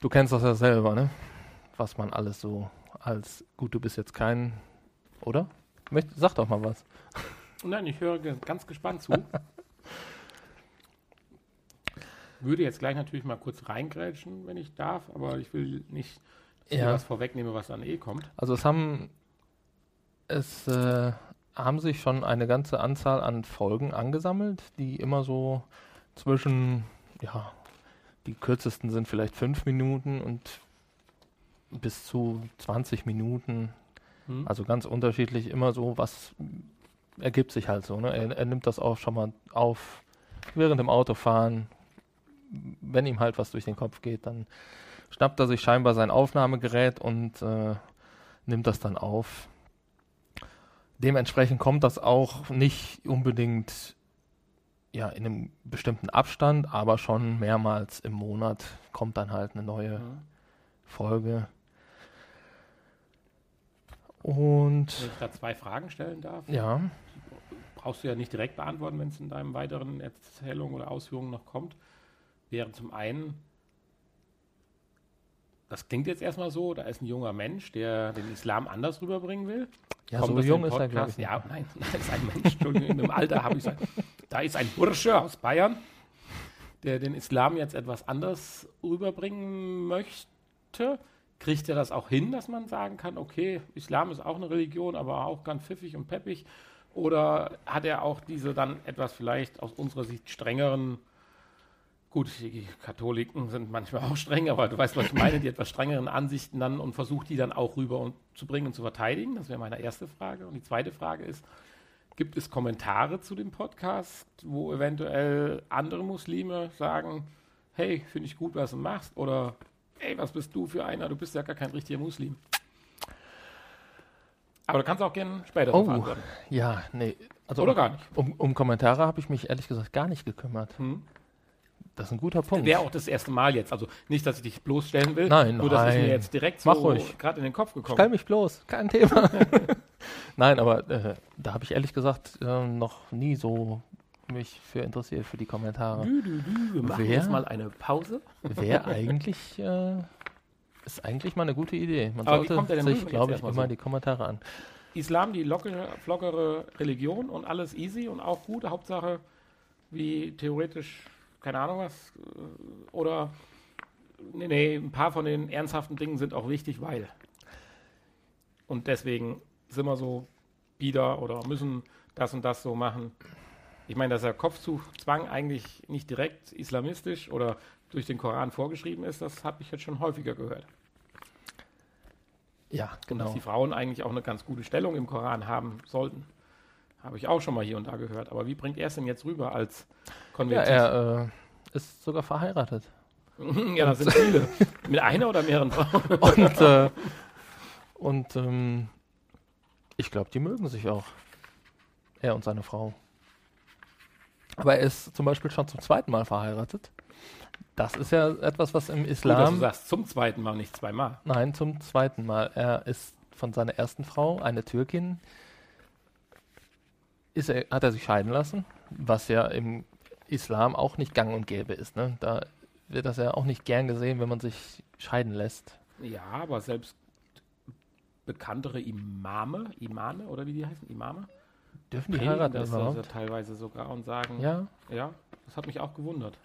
du kennst das ja selber, ne? Was man alles so als gut, du bist jetzt kein, oder? Möcht, sag doch mal was. Nein, ich höre ganz gespannt zu. Würde jetzt gleich natürlich mal kurz reingrätschen, wenn ich darf, aber ich will nicht Ja. was vorwegnehme, was dann eh kommt. Also es haben es äh, haben sich schon eine ganze Anzahl an Folgen angesammelt, die immer so zwischen, ja, die kürzesten sind vielleicht fünf Minuten und bis zu 20 Minuten. Hm? Also ganz unterschiedlich, immer so, was ergibt sich halt so. Ne? Er, er nimmt das auch schon mal auf während dem Autofahren. Wenn ihm halt was durch den Kopf geht, dann schnappt er sich scheinbar sein Aufnahmegerät und äh, nimmt das dann auf. Dementsprechend kommt das auch nicht unbedingt ja, in einem bestimmten Abstand, aber schon mehrmals im Monat kommt dann halt eine neue Hm. Folge. Wenn Und ich da zwei Fragen stellen darf, ja, brauchst du ja nicht direkt beantworten, wenn es in deinem weiteren Erzählungen oder Ausführungen noch kommt. Wäre zum einen, das klingt jetzt erstmal so, da ist ein junger Mensch, der den Islam anders rüberbringen will. ja Kommt so jung ist er, glaube ich. Ja, nein, da ist ein Mensch, Entschuldigung, in dem Alter habe ich gesagt, da ist ein Bursche aus Bayern, der den Islam jetzt etwas anders rüberbringen möchte. Kriegt er das auch hin, dass man sagen kann, okay, Islam ist auch eine Religion, aber auch ganz pfiffig und peppig? Oder hat er auch diese dann etwas vielleicht aus unserer Sicht strengeren, gut, die Katholiken sind manchmal auch streng, aber du weißt, was ich meine, die etwas strengeren Ansichten dann und versucht die dann auch rüber und zu bringen und zu verteidigen? Das wäre meine erste Frage. Und die zweite Frage ist, gibt es Kommentare zu dem Podcast, wo eventuell andere Muslime sagen, hey, finde ich gut, was du machst? Oder, hey, was bist du für einer? Du bist ja gar kein richtiger Muslim. Aber du kannst auch gerne später Oh. antworten. Ja, nee. Also Oder gar nicht. Um, um Kommentare habe ich mich ehrlich gesagt gar nicht gekümmert. Hm? Das ist ein guter Punkt. Wäre auch das erste Mal jetzt. Also nicht, dass ich dich bloßstellen will. Nein, nur das ist mir nein. jetzt direkt so gerade in den Kopf gekommen. Stell mich bloß, kein Thema. Nein, aber äh, da habe ich ehrlich gesagt äh, noch nie so mich für interessiert für die Kommentare. Dü, dü, dü, wir machen Wer? jetzt mal eine Pause. Wäre eigentlich äh, ist eigentlich mal eine gute Idee. Man Aber sollte sich, glaube ich, immer so? die Kommentare an. Islam, die lockere, flockere Religion und alles easy und auch gut. Hauptsache, wie theoretisch, keine Ahnung was. äh, Oder, nee, nee, ein paar von den ernsthaften Dingen sind auch wichtig, weil. Und deswegen sind wir so bieder oder müssen das und das so machen. Ich meine, dass der Kopftuchzwang eigentlich nicht direkt islamistisch oder durch den Koran vorgeschrieben ist, das habe ich jetzt schon häufiger gehört. Ja, Und dass genau. die Frauen eigentlich auch eine ganz gute Stellung im Koran haben sollten. Habe ich auch schon mal hier und da gehört. Aber wie bringt er es denn jetzt rüber als Ja, konvertiert? er äh, ist sogar verheiratet. Ja, das sind viele. Mit einer oder mehreren Frauen? Und, äh, und ähm, ich glaube, die mögen sich auch. Er und seine Frau. Aber er ist zum Beispiel schon zum zweiten Mal verheiratet. Das ist ja etwas, was im Gut, dass du Islam. sagst, zum zweiten Mal, nicht zweimal. Nein, zum zweiten Mal. Er ist von seiner ersten Frau, eine Türkin, ist er, hat er sich scheiden lassen, was ja im Islam auch nicht gang und gäbe ist. Ne? Da wird das ja auch nicht gern gesehen, wenn man sich scheiden lässt. Ja, aber selbst bekanntere Imame, Imame oder wie die heißen, Imame, Dürfen die heiraten das überhaupt? also teilweise sogar und sagen, Ja. ja, das hat mich auch gewundert.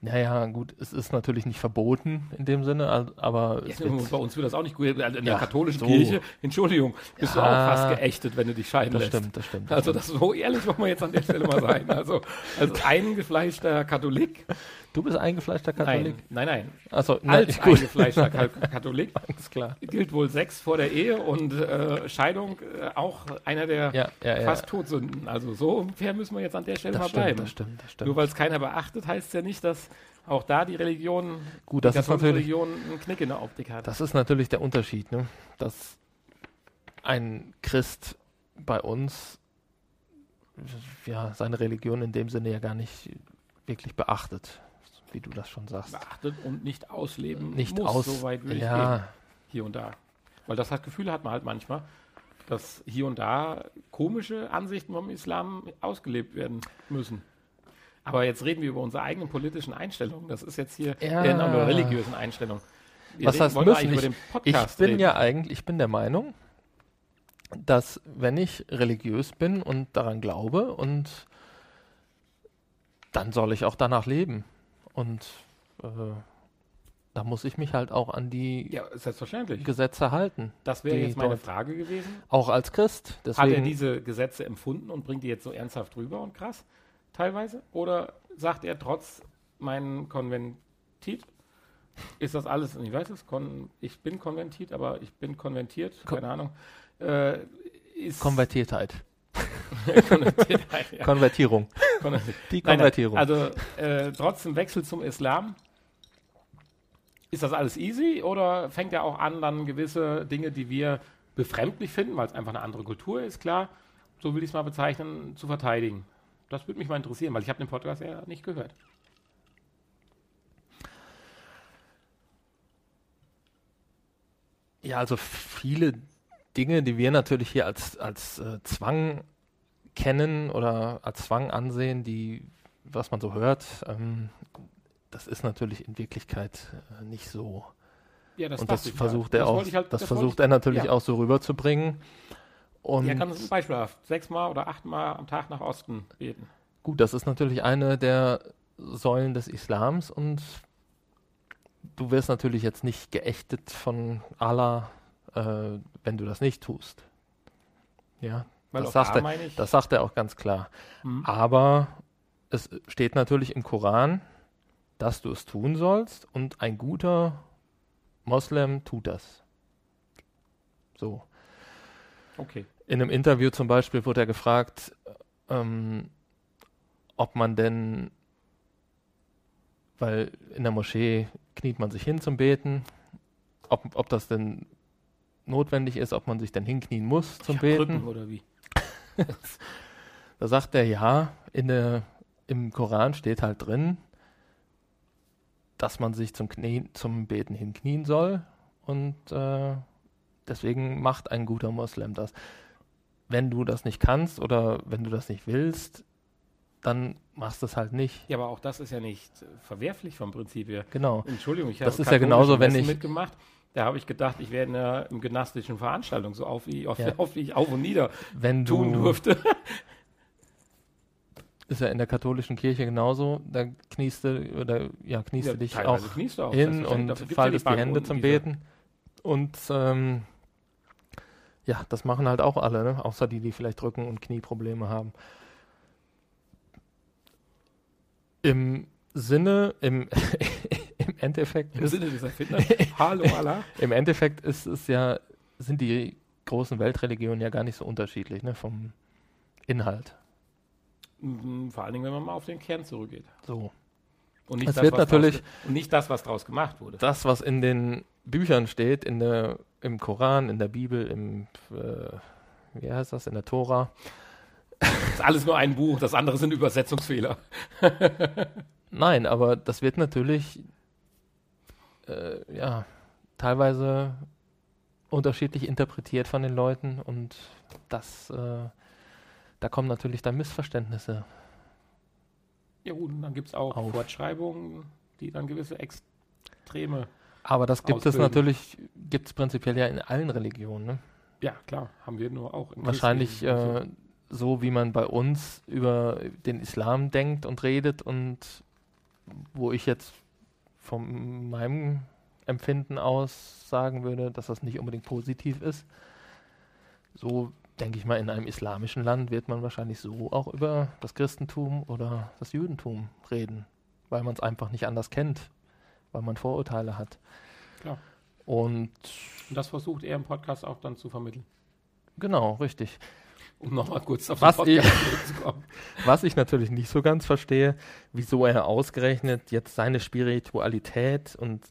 Naja, gut, es ist natürlich nicht verboten in dem Sinne, aber Ja, es wird, bei uns wird das auch nicht gut. Also In der Ja, katholischen so. Kirche, Entschuldigung, bist du auch Ja. fast geächtet, wenn du dich scheiden das lässt. stimmt, das stimmt. Also das so ehrlich wollen wir jetzt an der Stelle mal sein. Also als eingefleischter Katholik, du bist eingefleischter Katholik? nein, nein, nein, Also, als gut, eingefleischter Ka- Katholik alles klar. gilt wohl Sex vor der Ehe und äh, Scheidung äh, auch einer der Ja, ja, ja. fast Todsünden. Also so fair müssen wir jetzt an der Stelle das mal stimmt, bleiben. das stimmt, das stimmt. Nur weil es keiner beachtet, heißt es ja nicht, dass auch da die Religion, Gut, die das ist katholische natürlich Religion einen Knick in der Optik hat. Das ist natürlich der Unterschied, ne? dass ein Christ bei uns ja, seine Religion in dem Sinne ja gar nicht wirklich beachtet, wie du das schon sagst. beachtet und nicht ausleben Nicht muss, aus. so weit will ich gehen, ja, hier und da. Weil das hat Gefühle hat man halt manchmal, dass hier und da komische Ansichten vom Islam ausgelebt werden müssen. Aber jetzt reden wir über unsere eigenen politischen Einstellungen. Das ist jetzt hier Ja. eher eine religiösen Einstellung. Wir Was heißt müssen? Ich- ich bin reden. ja eigentlich, ich bin der Meinung, dass wenn ich religiös bin und daran glaube und dann soll ich auch danach leben. Und äh, da muss ich mich halt auch an die Ja. Gesetze halten. Das wäre jetzt meine Frage gewesen. Auch als Christ. Hat er Deswegen, diese Gesetze empfunden und bringt die jetzt so ernsthaft rüber und krass teilweise? Oder sagt er trotz meinen Konventit, ist das alles, ich weiß es, kon, ich bin konventit, aber ich bin konventiert, Ko- keine Ahnung, äh, ist Konvertiertheit. konvertiert, ja, Konvertierung. Die Nein, nein, Konvertierung. Also äh, trotzdem Wechsel zum Islam. Ist das alles easy oder fängt ja auch an, dann gewisse Dinge, die wir befremdlich finden, weil es einfach eine andere Kultur ist, klar, so will ich es mal bezeichnen, zu verteidigen? Das würde mich mal interessieren, weil ich habe den Podcast ja nicht gehört. Ja, also viele Dinge, die wir natürlich hier als, als äh, Zwang kennen oder als Zwang ansehen, die, was man so hört, ähm, das ist natürlich in Wirklichkeit äh, nicht so. Ja, Und dachte das versucht ja. er auch, wollte ich halt- das wollte versucht ich- er natürlich ja. auch so rüberzubringen. Und Ja, ganz beispielhaft. Sechsmal oder achtmal am Tag nach Osten beten. Gut, das ist natürlich eine der Säulen des Islams und du wirst natürlich jetzt nicht geächtet von Allah, äh, wenn du das nicht tust. Ja, Weil Das sagt er- das sagt er auch ganz klar. Hm. Aber es steht natürlich im Koran, dass du es tun sollst und ein guter Moslem tut das. So. okay. In einem Interview zum Beispiel wurde er gefragt, ähm, ob man denn, weil in der Moschee kniet man sich hin zum Beten, ob, ob das denn notwendig ist, ob man sich denn hinknien muss zum Beten. Rücken oder wie? Da sagt er ja, in der, im Koran steht halt drin, dass man sich zum, Knie, zum Beten hinknien soll und äh, deswegen macht ein guter Moslem das. Wenn du das nicht kannst oder wenn du das nicht willst, dann machst du es halt nicht. Ja, aber auch das ist ja nicht verwerflich vom Prinzip her. Genau. Entschuldigung, ich Das habe ist ja genauso, wenn ich- mitgemacht. Da habe ich gedacht, ich wäre in einer im gymnastischen Veranstaltung so auf wie, auf, Ja. auf wie ich auf und nieder Wenn tun du, durfte. ist ja in der katholischen Kirche genauso, da kniest du oder ja, kniest Ja, du dich auch du auch, hin und faltest die, Bank Hände zum Beten. Und ähm, ja, das machen halt auch alle, ne? außer die, die vielleicht Rücken- und Knieprobleme haben. Im Sinne, im Endeffekt Im ist, Sinne Erfinders. Hallo Allah. im Endeffekt ist es ja, sind die großen Weltreligionen ja gar nicht so unterschiedlich, ne? Vom Inhalt. Mhm, Vor allen Dingen, wenn man mal auf den Kern zurückgeht. So. Und nicht, Es das, wird was natürlich- und nicht das, was draus gemacht wurde. Das, was in den Büchern steht, in der, im Koran, in der Bibel, im, äh, wie heißt das, in der Tora. Das ist alles nur ein Buch, das andere sind Übersetzungsfehler. Nein, aber das wird natürlich, äh, ja, teilweise unterschiedlich interpretiert von den Leuten und das, äh, da kommen natürlich dann Missverständnisse. Ja gut, und dann gibt es auch Auf. Fortschreibungen, die dann gewisse Extreme. Aber das gibt es Ausbilden. natürlich, gibt es prinzipiell ja in allen Religionen. Ne? Ja, klar, haben wir nur auch. im Wahrscheinlich äh, so, wie man bei uns über den Islam denkt und redet und wo ich jetzt von meinem Empfinden aus sagen würde, dass das nicht unbedingt positiv ist. So denke ich mal, in einem islamischen Land wird man wahrscheinlich so auch über das Christentum oder das Judentum reden, weil man es einfach nicht anders kennt, weil man Vorurteile hat. Klar. Und Und das versucht er im Podcast auch dann zu vermitteln. genau, richtig. Um nochmal kurz auf Was den Podcast zurückzukommen. Was ich natürlich nicht so ganz verstehe, wieso er ausgerechnet jetzt seine Spiritualität und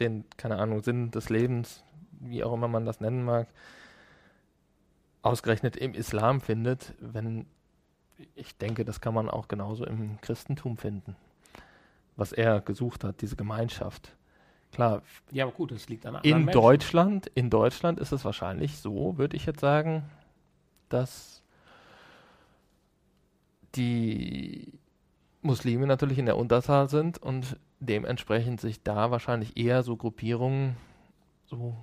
den, keine Ahnung, Sinn des Lebens, wie auch immer man das nennen mag, ausgerechnet im Islam findet, wenn ich denke, das kann man auch genauso im Christentum finden. Was er gesucht hat, diese Gemeinschaft. Klar, Ja, aber gut, das liegt an anderen in Menschen. Deutschland, in Deutschland ist es wahrscheinlich so, würde ich jetzt sagen, dass die Muslime natürlich in der Unterzahl sind und dementsprechend sich da wahrscheinlich eher so Gruppierungen so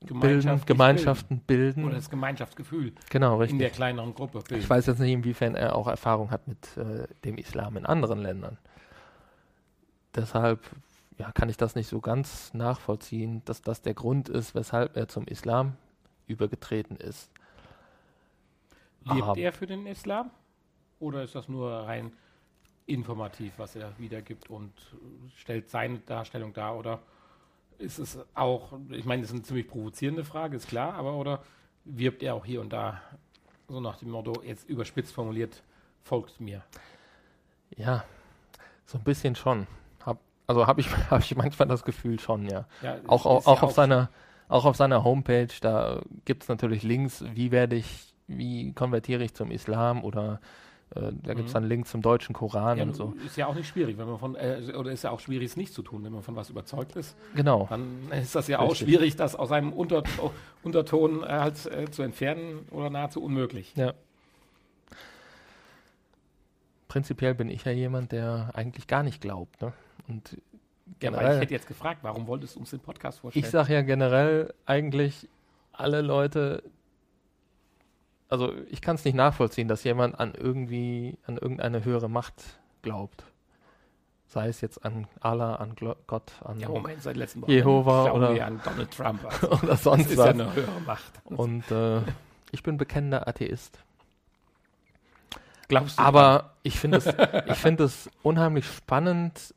bilden, Gemeinschaften bilden. bilden. Oder das Gemeinschaftsgefühl genau, in richtig. der kleineren Gruppe bilden. Ich weiß jetzt nicht, inwiefern er auch Erfahrung hat mit äh, dem Islam in anderen Ländern. Deshalb ja, kann ich das nicht so ganz nachvollziehen, dass das der Grund ist, weshalb er zum Islam übergetreten ist. Lebt Aber- er für den Islam? Oder ist das nur rein informativ, was er wiedergibt und stellt seine Darstellung dar? Oder ist es auch, ich meine, das ist eine ziemlich provozierende Frage, ist klar, aber oder wirbt er auch hier und da so nach dem Motto, jetzt überspitzt formuliert, folgt mir? Ja, so ein bisschen schon. Hab, also habe ich, hab ich manchmal das Gefühl schon, ja. Ja, Auch, auch, ja auch, auf seiner, auch auf seiner Homepage, da gibt es natürlich Links, wie werde ich, wie konvertiere ich zum Islam oder äh, da gibt es Mhm. dann Links zum deutschen Koran ja, und so. Ist ja auch nicht schwierig, wenn man von, äh, oder ist ja auch schwierig, es nicht zu tun, wenn man von was überzeugt ist. Genau. Dann ist das ja auch Richtig. schwierig, das aus einem Unter Unterton äh, halt äh, zu entfernen oder nahezu unmöglich. Ja. Prinzipiell bin ich ja jemand, der eigentlich gar nicht glaubt. Ne? Und Ja, weil ich generell, hätte jetzt gefragt, warum wolltest du uns den Podcast vorstellen? ich sage ja generell eigentlich alle Leute, also ich kann es nicht nachvollziehen, dass jemand an irgendwie, an irgendeine höhere Macht glaubt. Sei es jetzt an Allah, an Gott, an ja, Moment, seit letztem Jehova oder- an Donald Trump. Also, oder das sonst ist ja was. eine höhere Macht. Und äh, ich bin bekennender Atheist. Glaubst du? Aber ich finde es, ich finde es unheimlich spannend,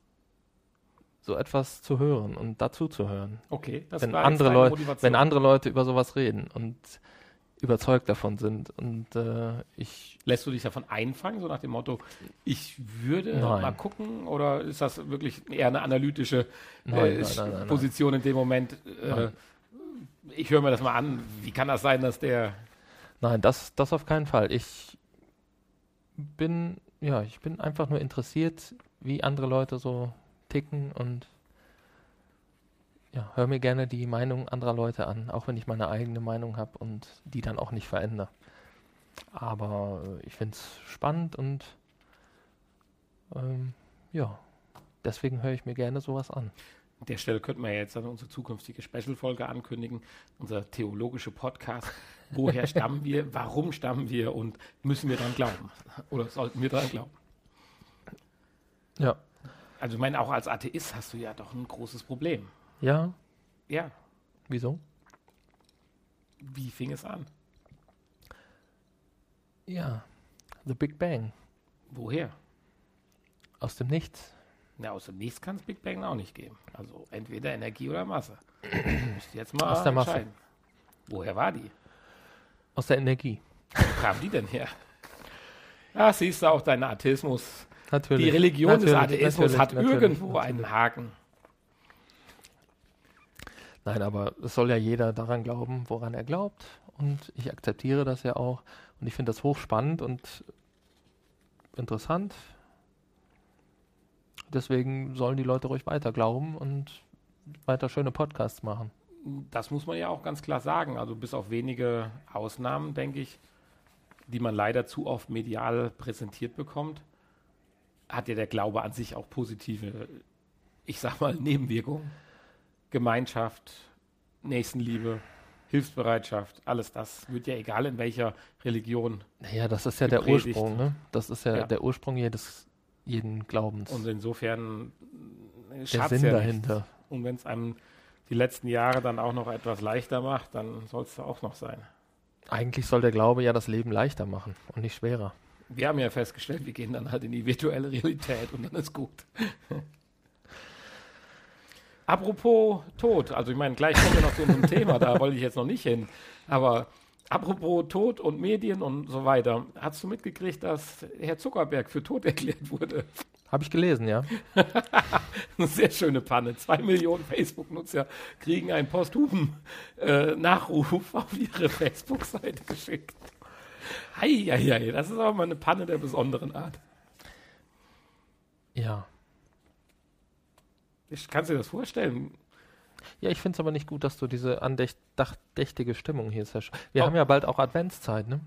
so etwas zu hören und dazu zu hören. okay, das wenn war andere Leute, Motivation. wenn andere Leute über sowas reden und überzeugt davon sind. Und äh, ich, Lässt du dich davon einfangen, so nach dem Motto, ich würde Nein. mal gucken? Oder ist das wirklich eher eine analytische Nein, äh, nein, nein, nein. Position in dem Moment? Äh, ich höre mir das mal an. Wie kann das sein, dass der nein, das, das auf keinen Fall. Ich bin, ja, ich bin einfach nur interessiert, wie andere Leute so ticken und ja, höre mir gerne die Meinung anderer Leute an, auch wenn ich meine eigene Meinung habe und die dann auch nicht verändere. Aber äh, ich finde es spannend und ähm, ja, deswegen höre ich mir gerne sowas an. An der Stelle könnten wir jetzt dann unsere zukünftige Special-Folge ankündigen, unser theologische Podcast. Woher stammen wir? Warum stammen wir? Und müssen wir dran glauben? Oder sollten wir dran glauben? Ja. Also ich meine, auch als Atheist hast du ja doch ein großes Problem. Ja, Ja, wieso? wie fing es an? Ja, The Big Bang. Woher? Aus dem Nichts. Na, aus dem Nichts kann es Big Bang auch nicht geben. Also entweder Energie oder Masse. Müsst ihr jetzt mal Aus der Masse. Woher war die? Aus der Energie. Wo kam die denn her? Ja, siehst du auch deinen Atheismus. Natürlich. Die Religion des Natürlich, Atheismus natürlich, hat natürlich, irgendwo einen Haken. Nein, aber es soll ja jeder daran glauben, woran er glaubt. Und ich akzeptiere das ja auch. Und ich finde das hochspannend und interessant. Deswegen sollen die Leute ruhig weiter glauben und weiter schöne Podcasts machen. Das muss man ja auch ganz klar sagen. Also bis auf wenige Ausnahmen, denke ich, die man leider zu oft medial präsentiert bekommt, hat ja der Glaube an sich auch positive, ich sag mal, Nebenwirkungen. Gemeinschaft, Nächstenliebe, Hilfsbereitschaft, alles das wird ja egal in welcher Religion. Naja, das ist ja der Gepredigt. Ursprung, ne? Das ist ja, Ja. der Ursprung jedes jeden Glaubens. Und insofern äh, der Sinn ja dahinter. Nicht. Und wenn es einem die letzten Jahre dann auch noch etwas leichter macht, dann soll es auch noch sein. Eigentlich soll der Glaube ja das Leben leichter machen und nicht schwerer. Wir haben ja festgestellt, wir gehen dann halt in die virtuelle Realität und dann ist gut. apropos Tod, also ich meine, gleich kommen wir noch zu unserem Thema, da wollte ich jetzt noch nicht hin. Aber apropos Tod und Medien und so weiter, hast du mitgekriegt, dass Herr Zuckerberg für tot erklärt wurde? Habe ich gelesen, ja. Eine sehr schöne Panne. Zwei Millionen Facebook-Nutzer kriegen einen posthumen äh, Nachruf auf ihre Facebook-Seite geschickt. Heieiei, das ist aber mal eine Panne der besonderen Art. Ja. Ich, kannst du dir das vorstellen? Ja, ich finde es aber nicht gut, dass du diese andächtige Stimmung hier hast. Wir Oh. haben ja bald auch Adventszeit, ne?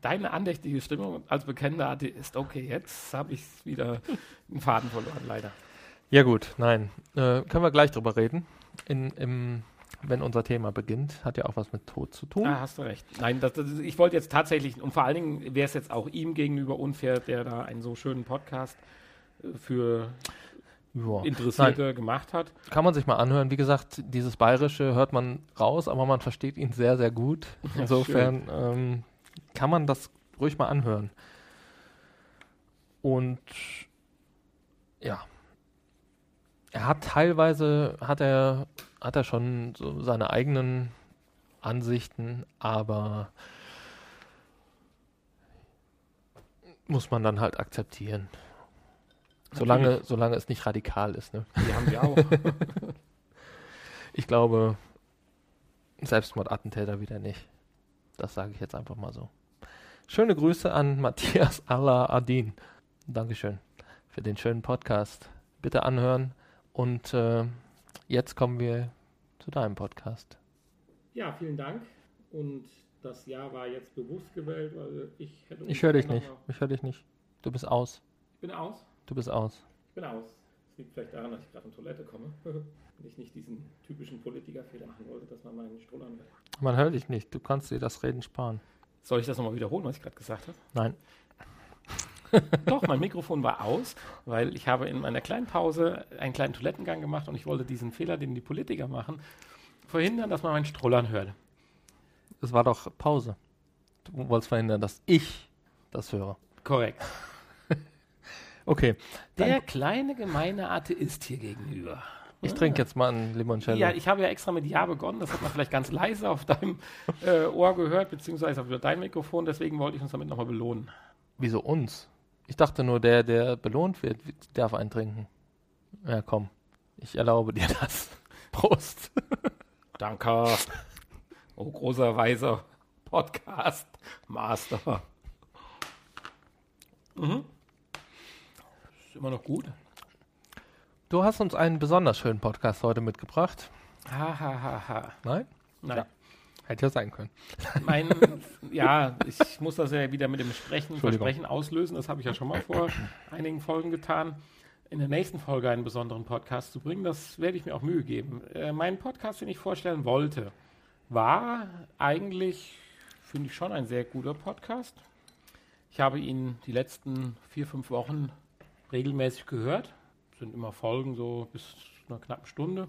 Deine andächtige Stimmung als bekennender Atheist. Okay, jetzt habe ich wieder einen Faden verloren, leider. Ja gut, nein. Äh, können wir gleich drüber reden. In, im, wenn unser Thema beginnt, hat ja auch was mit Tod zu tun. Ah, hast du recht. Nein, das, das, ich wollte jetzt tatsächlich, und vor allen Dingen wäre es jetzt auch ihm gegenüber unfair, der da einen so schönen Podcast äh, für Ja. Interessierte gemacht hat. Kann man sich mal anhören. Wie gesagt, dieses Bayerische hört man raus, aber man versteht ihn sehr, sehr gut. Insofern ähm, kann man das ruhig mal anhören. Und ja, er hat teilweise hat er hat er schon so seine eigenen Ansichten, aber muss man dann halt akzeptieren. Solange, Natürlich. solange es nicht radikal ist. Ne? Die haben wir auch. Ich glaube, Selbstmordattentäter wieder nicht. Das sage ich jetzt einfach mal so. Schöne Grüße an Matthias Allah Adin. Dankeschön für den schönen Podcast. Bitte anhören. Und äh, jetzt kommen wir zu deinem Podcast. Ja, vielen Dank. Und das Jahr war jetzt bewusst gewählt, weil ich hätte. Ich höre dich nicht. mal- Ich höre dich nicht. Du bist aus. Ich bin aus. Du bist aus. Ich bin aus. Das liegt vielleicht daran, dass ich gerade in Toilette komme. Und ich nicht diesen typischen Politikerfehler machen wollte, dass man meinen Stuhl anhört. Man hört dich nicht. Du kannst dir das Reden sparen. Soll ich das nochmal wiederholen, was ich gerade gesagt habe? Nein. Doch, mein Mikrofon war aus, weil ich habe in meiner kleinen Pause einen kleinen Toilettengang gemacht und ich wollte diesen Fehler, den die Politiker machen, verhindern, dass man meinen Strollern hört. Es war doch Pause. Du wolltest verhindern, dass ich das höre. Korrekt. Okay. Der Dann, kleine gemeine Atheist hier gegenüber. ich trinke jetzt mal einen Limoncello. Ja, ich habe ja extra mit Ja begonnen. Das hat man vielleicht ganz leise auf deinem äh, Ohr gehört, beziehungsweise auf dein Mikrofon. Deswegen wollte ich uns damit nochmal belohnen. Wieso uns? Ich dachte nur, der, der belohnt wird, darf einen trinken. Ja, komm. Ich erlaube dir das. Prost. Danke. Oh, großer, weiser Podcast Master. Mhm. Ist immer noch gut. Du hast uns einen besonders schönen Podcast heute mitgebracht. Ha, ha, ha, ha. Nein? Nein. Ja. Hätte ja sein können. Mein, ja, ich muss das ja wieder mit dem Sprechen. Versprechen auslösen. Das habe ich ja schon mal vor einigen Folgen getan. In der nächsten Folge einen besonderen Podcast zu bringen, das werde ich mir auch Mühe geben. Äh, mein Podcast, den ich vorstellen wollte, war eigentlich, finde ich schon, ein sehr guter Podcast. Ich habe ihn die letzten vier, fünf Wochen regelmäßig gehört. Sind immer Folgen so bis einer knappen Stunde.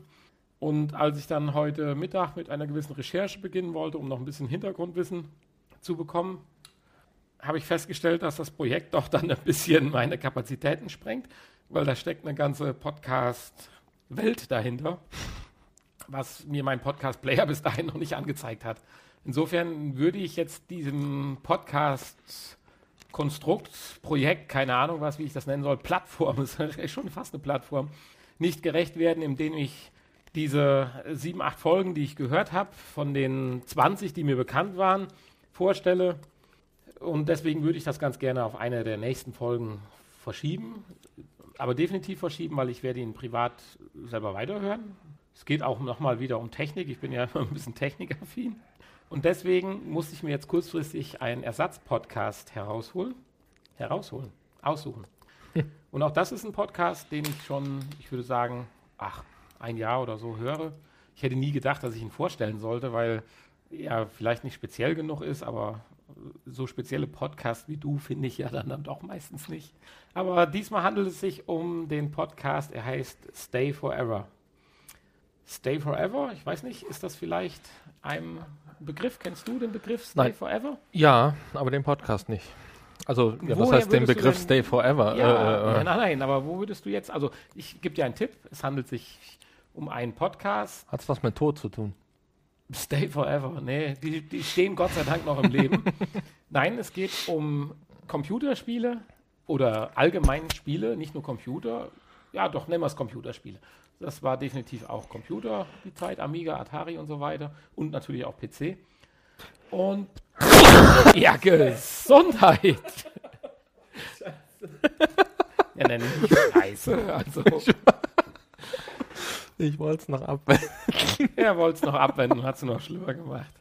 Und als ich dann heute Mittag mit einer gewissen Recherche beginnen wollte, um noch ein bisschen Hintergrundwissen zu bekommen, habe ich festgestellt, dass das Projekt doch dann ein bisschen meine Kapazitäten sprengt, weil da steckt eine ganze Podcast-Welt dahinter. was mir mein Podcast-Player bis dahin noch nicht angezeigt hat. Insofern würde ich jetzt diesem Podcast-Konstrukt, Projekt, keine Ahnung was, wie ich das nennen soll, Plattform, ist schon fast eine Plattform, nicht gerecht werden, indem ich diese sieben, acht Folgen, die ich gehört habe, von den 20, die mir bekannt waren, vorstelle. Und deswegen würde ich das ganz gerne auf eine der nächsten Folgen verschieben. Aber definitiv verschieben, weil ich werde ihn privat selber weiterhören. Es geht auch nochmal wieder um Technik. Ich bin ja ein bisschen technikaffin. Und deswegen musste ich mir jetzt kurzfristig einen Ersatzpodcast herausholen. Herausholen, aussuchen. Und auch das ist ein Podcast, den ich schon, ich würde sagen, ach, ein Jahr oder so höre. Ich hätte nie gedacht, dass ich ihn vorstellen sollte, weil er vielleicht nicht speziell genug ist, aber so spezielle Podcasts wie du finde ich ja dann, dann doch meistens nicht. Aber diesmal handelt es sich um den Podcast, er heißt Stay Forever. Stay Forever, ich weiß nicht, ist das vielleicht ein Begriff? Kennst du den Begriff Stay Nein. Forever? Ja, aber den Podcast nicht. Also, ja, was heißt den Begriff denn- Stay Forever? Ja, Äh, äh, nein, nein, nein, aber wo würdest du jetzt, also ich gebe dir einen Tipp, es handelt sich um einen Podcast, Hat es was mit Tod zu tun? Stay Forever, nee, die, die stehen Gott sei Dank noch im Leben. Nein, es geht um Computerspiele oder allgemein Spiele, nicht nur Computer. Ja, doch, nennen wir es Computerspiele. Das war definitiv auch Computer, die Zeit, Amiga, Atari und so weiter und natürlich auch PC. Und ja, Gesundheit. Ja, nenne ich Scheiße. Also, Ich wollte es noch abwenden. er wollte es noch abwenden und hat es noch schlimmer gemacht.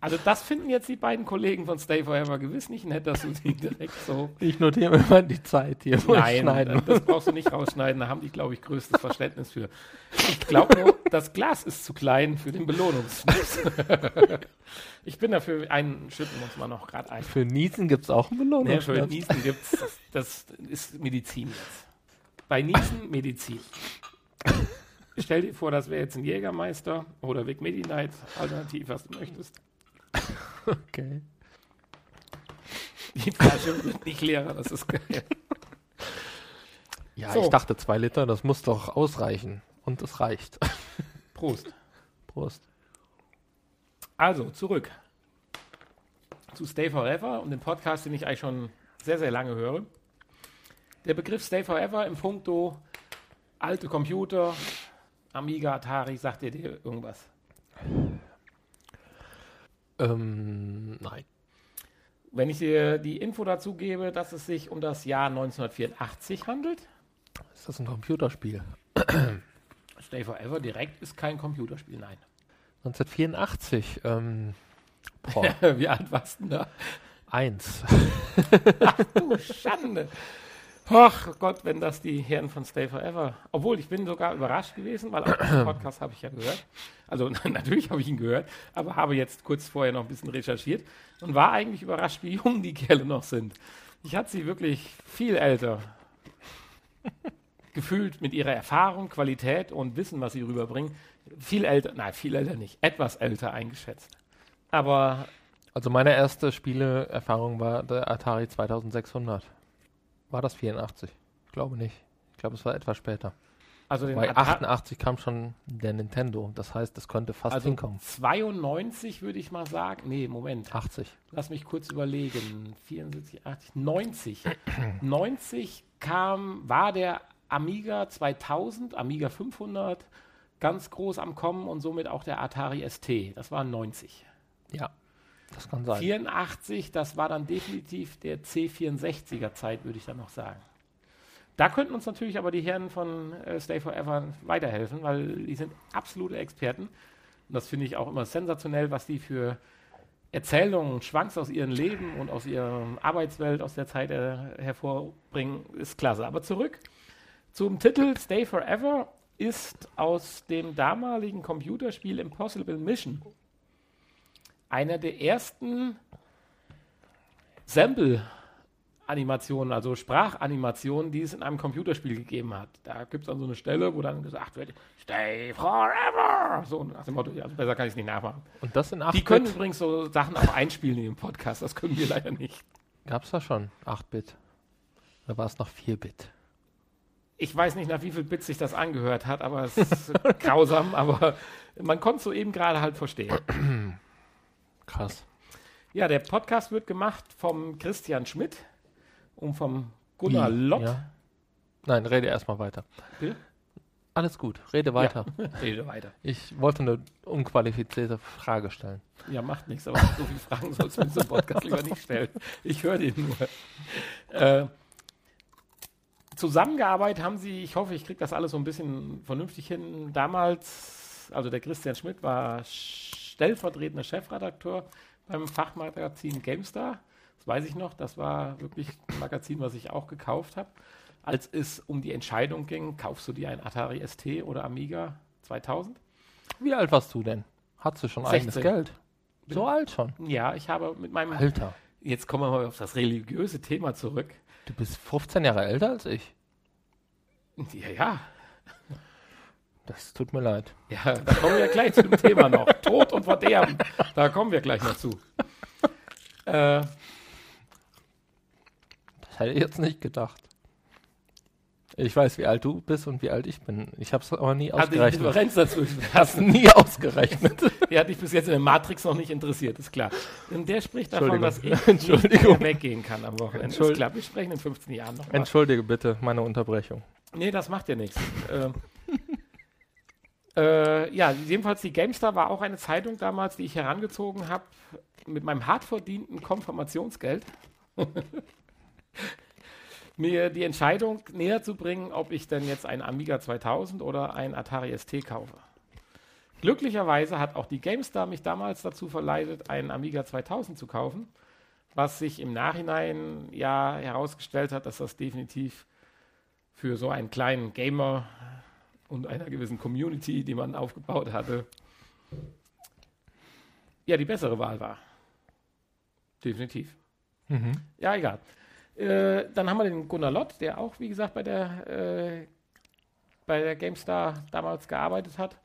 Also das finden jetzt die beiden Kollegen von Stay Forever gewiss nicht nett, dass du sie direkt so... Ich notiere mir mal die Zeit hier, wo Nein, schneiden das brauchst du nicht rausschneiden, da haben die, glaube ich, größtes Verständnis für. Ich glaube nur, das Glas ist zu klein für den Belohnungsschnaps. ich bin dafür, einen schütten wir uns mal noch gerade ein. Für Niesen gibt es auch einen Nee, für Belohnungsschnaps. Niesen gibt's, das, das ist Medizin jetzt. Bei Niesen Medizin. Stell dir vor, das wäre jetzt ein Jägermeister oder Vic Medi-Night, alternativ, was du möchtest. Okay. Die Flasche wird nicht leerer, das ist geil. Ja, So. ich dachte zwei Liter, das muss doch ausreichen. Und es reicht. Prost. Prost. Also, zurück zu Stay Forever und dem Podcast, den ich eigentlich schon sehr, sehr lange höre. Der Begriff Stay Forever im Punkto alte Computer, Amiga, Atari, sagt ihr dir irgendwas? Ähm, nein. Wenn ich dir die Info dazu gebe, dass es sich um das Jahr 1984 handelt, Ist das ein Computerspiel? Stay Forever direkt ist kein Computerspiel, nein. 1984. Ähm, boah, Wie alt warst du denn da? eins. Du Schande. Ach Gott, wenn das die Herren von Stay Forever. Obwohl, ich bin sogar überrascht gewesen, weil auch diesen Podcast habe ich ja gehört. Also natürlich habe ich ihn gehört, aber habe jetzt kurz vorher noch ein bisschen recherchiert und war eigentlich überrascht, wie jung die Kerle noch sind. Ich hatte sie wirklich viel älter gefühlt mit ihrer Erfahrung, Qualität und Wissen, was sie rüberbringen. Viel älter, nein, viel älter nicht, etwas älter eingeschätzt. Aber Also meine erste Spieleerfahrung war der Atari 2600. War das 84? Ich glaube nicht. Ich glaube, es war etwas später. also Bei Atari- 88 kam schon der Nintendo. Das heißt, es könnte fast Also hinkommen. 92 würde ich mal sagen. Nee, Moment. 80. Lass mich kurz überlegen. 74, 80, 90. 90 kam, war der Amiga 2000, Amiga 500 ganz groß am Kommen und somit auch der Atari ST. Das war 90. Ja, das kann sein. 84, das war dann definitiv der C64er Zeit, würde ich dann noch sagen. Da könnten uns natürlich aber die Herren von äh, Stay Forever weiterhelfen, weil die sind absolute Experten. Und das finde ich auch immer sensationell, was die für Erzählungen, Schwanks aus ihrem Leben und aus ihrer Arbeitswelt aus der Zeit äh, hervorbringen, ist klasse. Aber zurück zum Titel Stay Forever ist aus dem damaligen Computerspiel Impossible Mission einer der ersten Sample-Animationen, also Sprachanimationen, die es in einem Computerspiel gegeben hat. Da gibt es dann so eine Stelle, wo dann gesagt wird, Stay forever! So nach dem Motto, also besser kann ich es nicht nachmachen. Und das in 8 Die können übrigens so Sachen auch einspielen in dem Podcast, das können wir leider nicht. Gab es da schon 8-Bit? Oder war es noch 4-Bit? Ich weiß nicht, nach wie viel Bits sich das angehört hat, aber es ist grausam, aber man konnte es so eben gerade halt verstehen. Krass. Ja, der Podcast wird gemacht vom Christian Schmidt und vom Gunnar Wie? Lott. Ja. Nein, rede erstmal weiter. Bill? Alles gut, rede weiter. Ja, rede weiter. Ich wollte eine unqualifizierte Frage stellen. Ja, macht nichts, aber so viele Fragen sollst du in so einem Podcast lieber nicht stellen. Ich höre den nur. Äh, zusammengearbeitet haben sie, ich hoffe, ich kriege das alles so ein bisschen vernünftig hin. Damals, also der Christian Schmidt war stellvertretender Chefredakteur beim Fachmagazin GameStar. Das weiß ich noch, das war wirklich ein Magazin, was ich auch gekauft habe. Als es um die Entscheidung ging, kaufst du dir ein Atari ST oder Amiga 2000? Wie alt warst du denn? Hattest du schon 16. eigenes Geld? So alt schon. Ja, ich habe mit meinem Alter, Jetzt kommen wir mal auf das religiöse Thema zurück. du bist 15 Jahre älter als ich. Ja, ja. Das tut mir leid. Ja, da kommen wir gleich zu dem Thema noch. Tod und Verderben. Da kommen wir gleich noch zu. Äh, Das hätte ich jetzt nicht gedacht. Ich weiß, wie alt du bist und wie alt ich bin. Ich habe es aber nie hat die ausgerechnet. Differenz dazwischen. Hast du nie ausgerechnet. Der hat dich bis jetzt in der Matrix noch nicht interessiert, ist klar. Und der spricht davon, dass ich nicht weggehen kann am Wochenende. Ist klar, wir sprechen in 15 Jahren noch mal. Entschuldige bitte meine Unterbrechung. Nee, das macht ja nichts. ähm, äh, ja, jedenfalls die GameStar war auch eine Zeitung damals, die ich herangezogen habe mit meinem hart verdienten Konfirmationsgeld. mir die Entscheidung näher zu bringen, ob ich denn jetzt ein Amiga 2000 oder ein Atari ST kaufe. Glücklicherweise hat auch die GameStar mich damals dazu verleitet, einen Amiga 2000 zu kaufen, was sich im Nachhinein ja herausgestellt hat, dass das definitiv für so einen kleinen Gamer und einer gewissen Community, die man aufgebaut hatte, ja, die bessere Wahl war. Definitiv. Mhm. Ja, egal. Äh, dann haben wir den Gunnar Lott, der auch, wie gesagt, bei der, äh, bei der GameStar damals gearbeitet hat.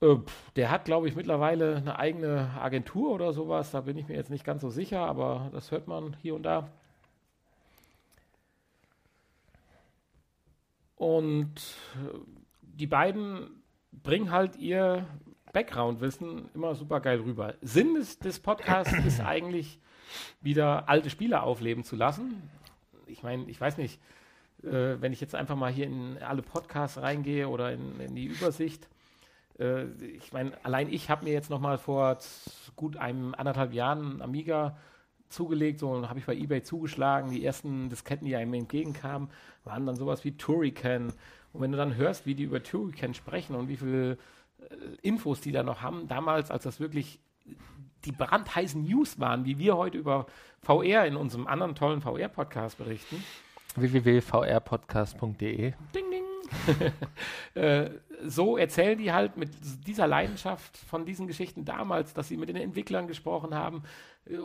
Äh, der hat, glaube ich, mittlerweile eine eigene Agentur oder sowas. Da bin ich mir jetzt nicht ganz so sicher, aber das hört man hier und da. Und äh, die beiden bringen halt ihr Background-Wissen immer super geil rüber. Sinn des, des Podcasts ist eigentlich wieder alte Spiele aufleben zu lassen. Ich meine, ich weiß nicht, äh, wenn ich jetzt einfach mal hier in alle Podcasts reingehe oder in, in die Übersicht. Äh, ich meine, allein ich habe mir jetzt noch mal vor gut einem anderthalb Jahren Amiga zugelegt, so habe ich bei eBay zugeschlagen. Die ersten Disketten, die einem entgegenkamen, waren dann sowas wie Turrican. Und wenn du dann hörst, wie die über Turrican sprechen und wie viele äh, Infos die da noch haben, damals, als das wirklich die brandheißen News waren, wie wir heute über VR in unserem anderen tollen VR-Podcast berichten. www.vrpodcast.de Ding, ding. äh, so erzählen die halt mit dieser Leidenschaft von diesen Geschichten damals, dass sie mit den Entwicklern gesprochen haben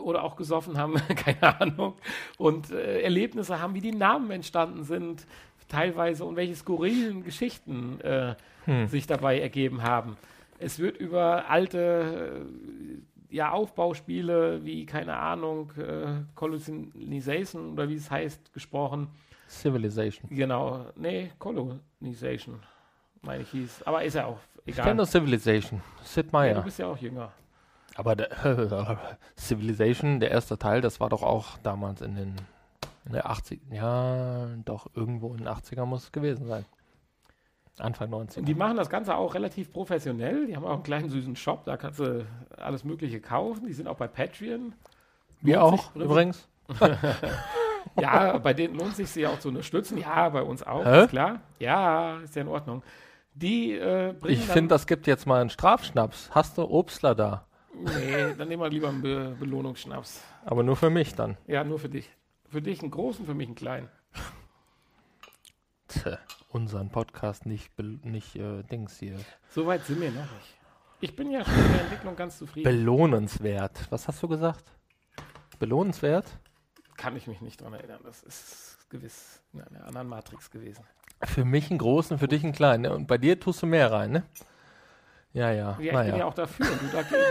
oder auch gesoffen haben, keine Ahnung, und äh, Erlebnisse haben, wie die Namen entstanden sind, teilweise und welche skurrilen Geschichten äh, sich dabei ergeben haben. Es wird über alte äh, ja, Aufbauspiele wie, keine Ahnung, äh, Colonization oder wie es heißt, gesprochen. Civilization. Genau, nee, Colonization, meine ich hieß. Aber ist ja auch Ich egal. kenne nur Civilization. Sid ja, Meier. du bist ja auch jünger. Aber der, Civilization, der erste Teil, das war doch auch damals in den in der 80 Ja, doch irgendwo in den 80er muss es gewesen sein. Anfang 90. Und die machen das Ganze auch relativ professionell. Die haben auch einen kleinen süßen Shop, da kannst du alles Mögliche kaufen. Die sind auch bei Patreon. Wir auch sich- übrigens. Ja, bei denen lohnt sich sie auch zu unterstützen. Ja, bei uns auch, Hä? ist klar. Ja, ist ja in Ordnung. Die äh, Ich finde, das gibt jetzt mal einen Strafschnaps. Hast du Obstler da? Nee, dann nehmen wir lieber einen Be Belohnungsschnaps. Aber nur für mich dann. Ja, nur für dich. Für dich einen großen, für mich einen kleinen. Tja, unseren Podcast nicht, nicht äh, Dings hier. Soweit sind wir noch nicht. Ich bin ja schon mit der Entwicklung ganz zufrieden. Belohnenswert. Was hast du gesagt? Belohnenswert? Kann ich mich nicht dran erinnern. Das ist gewiss in einer anderen Matrix gewesen. Für mich einen großen, für dich einen kleinen. ne? Und bei dir tust du mehr rein, ne? Ja, ja. Ja, ich naja. bin ja auch dafür und du dagegen.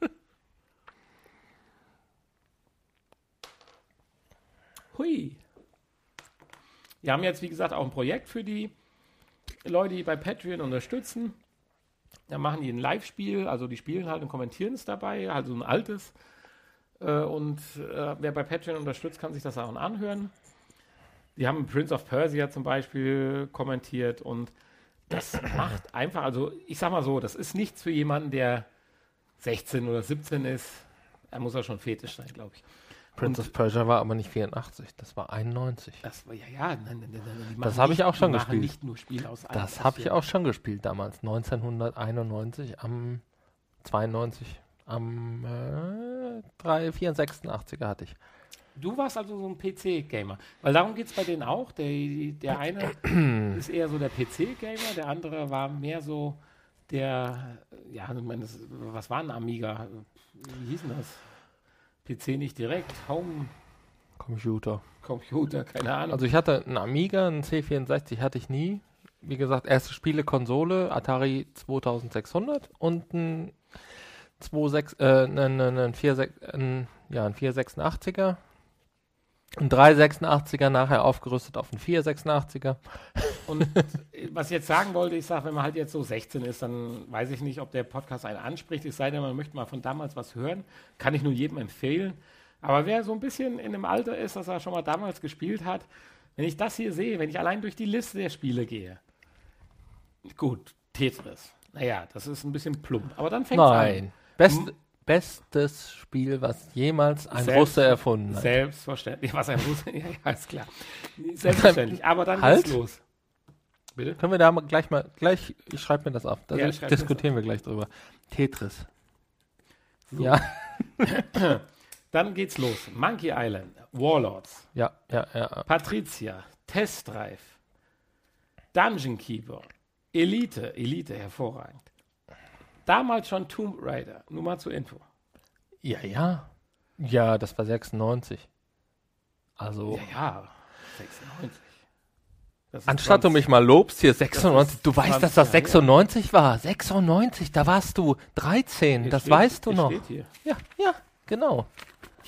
Hui. Wir haben jetzt, wie gesagt, auch ein Projekt für die Leute, die bei Patreon unterstützen. Da machen die ein Live-Spiel, also die spielen halt und kommentieren es dabei, also ein altes. Äh, und äh, wer bei Patreon unterstützt, kann sich das auch anhören. Die haben Prince of Persia zum Beispiel kommentiert und das macht einfach, also ich sag mal so, das ist nichts für jemanden, der 16 oder 17 ist. Er muss ja schon fetisch sein, glaube ich. Prince of Persia war aber nicht 84, das war 91. Das war ja, ja, nein, nein, nein, nein, Das habe ich auch schon gespielt. nicht nur Spiele aus Das habe ich auch schon gespielt damals, 1991 am 92 am äh, 3, 84er hatte ich. Du warst also so ein PC-Gamer. Weil darum geht es bei denen auch. Der, der eine ist eher so der PC-Gamer, der andere war mehr so der, ja, ich meine, das, was war ein Amiga? Wie hieß denn das? PC nicht direkt, Home Computer. Computer, keine Ahnung. Also ich hatte einen Amiga, einen C64 hatte ich nie. Wie gesagt, erste Spiele Konsole, Atari 2600 und ein 26, äh, ein, ein, ein, 46, ein, ja, ein 486er. Ein 386er nachher aufgerüstet auf einen 486er. Und was ich jetzt sagen wollte, ich sage, wenn man halt jetzt so 16 ist, dann weiß ich nicht, ob der Podcast einen anspricht. Es sei denn, man möchte mal von damals was hören. Kann ich nur jedem empfehlen. Aber wer so ein bisschen in dem Alter ist, dass er schon mal damals gespielt hat, wenn ich das hier sehe, wenn ich allein durch die Liste der Spiele gehe, gut, Tetris. Naja, das ist ein bisschen plump. Aber dann fängt es an. Nein. Best, bestes Spiel, was jemals ein Selbst- Russe erfunden hat. Selbstverständlich. Was ein Russe, ja, ja, ist klar. Selbstverständlich. Aber dann Halt. geht's los. Bitte? Können wir da mal gleich mal, gleich, ich schreibe mir das auf, da Ja, diskutieren wir gleich drüber. Tetris. So. Ja, Dann geht's los. Monkey Island, Warlords, ja, ja, ja. Patricia, Test Drive, Dungeon Keeper, Elite, Elite hervorragend. Damals schon Tomb Raider, nur mal zur Info. Ja, ja. Ja, das war 96. Also, Ja, ja, 96. Anstatt du 20 mich mal lobst, hier 96. ist Du weißt, 20 dass das Jahre her. 96 war. 96, da warst du 13. Hier Das steht- weißt du noch. Ja, ja, genau.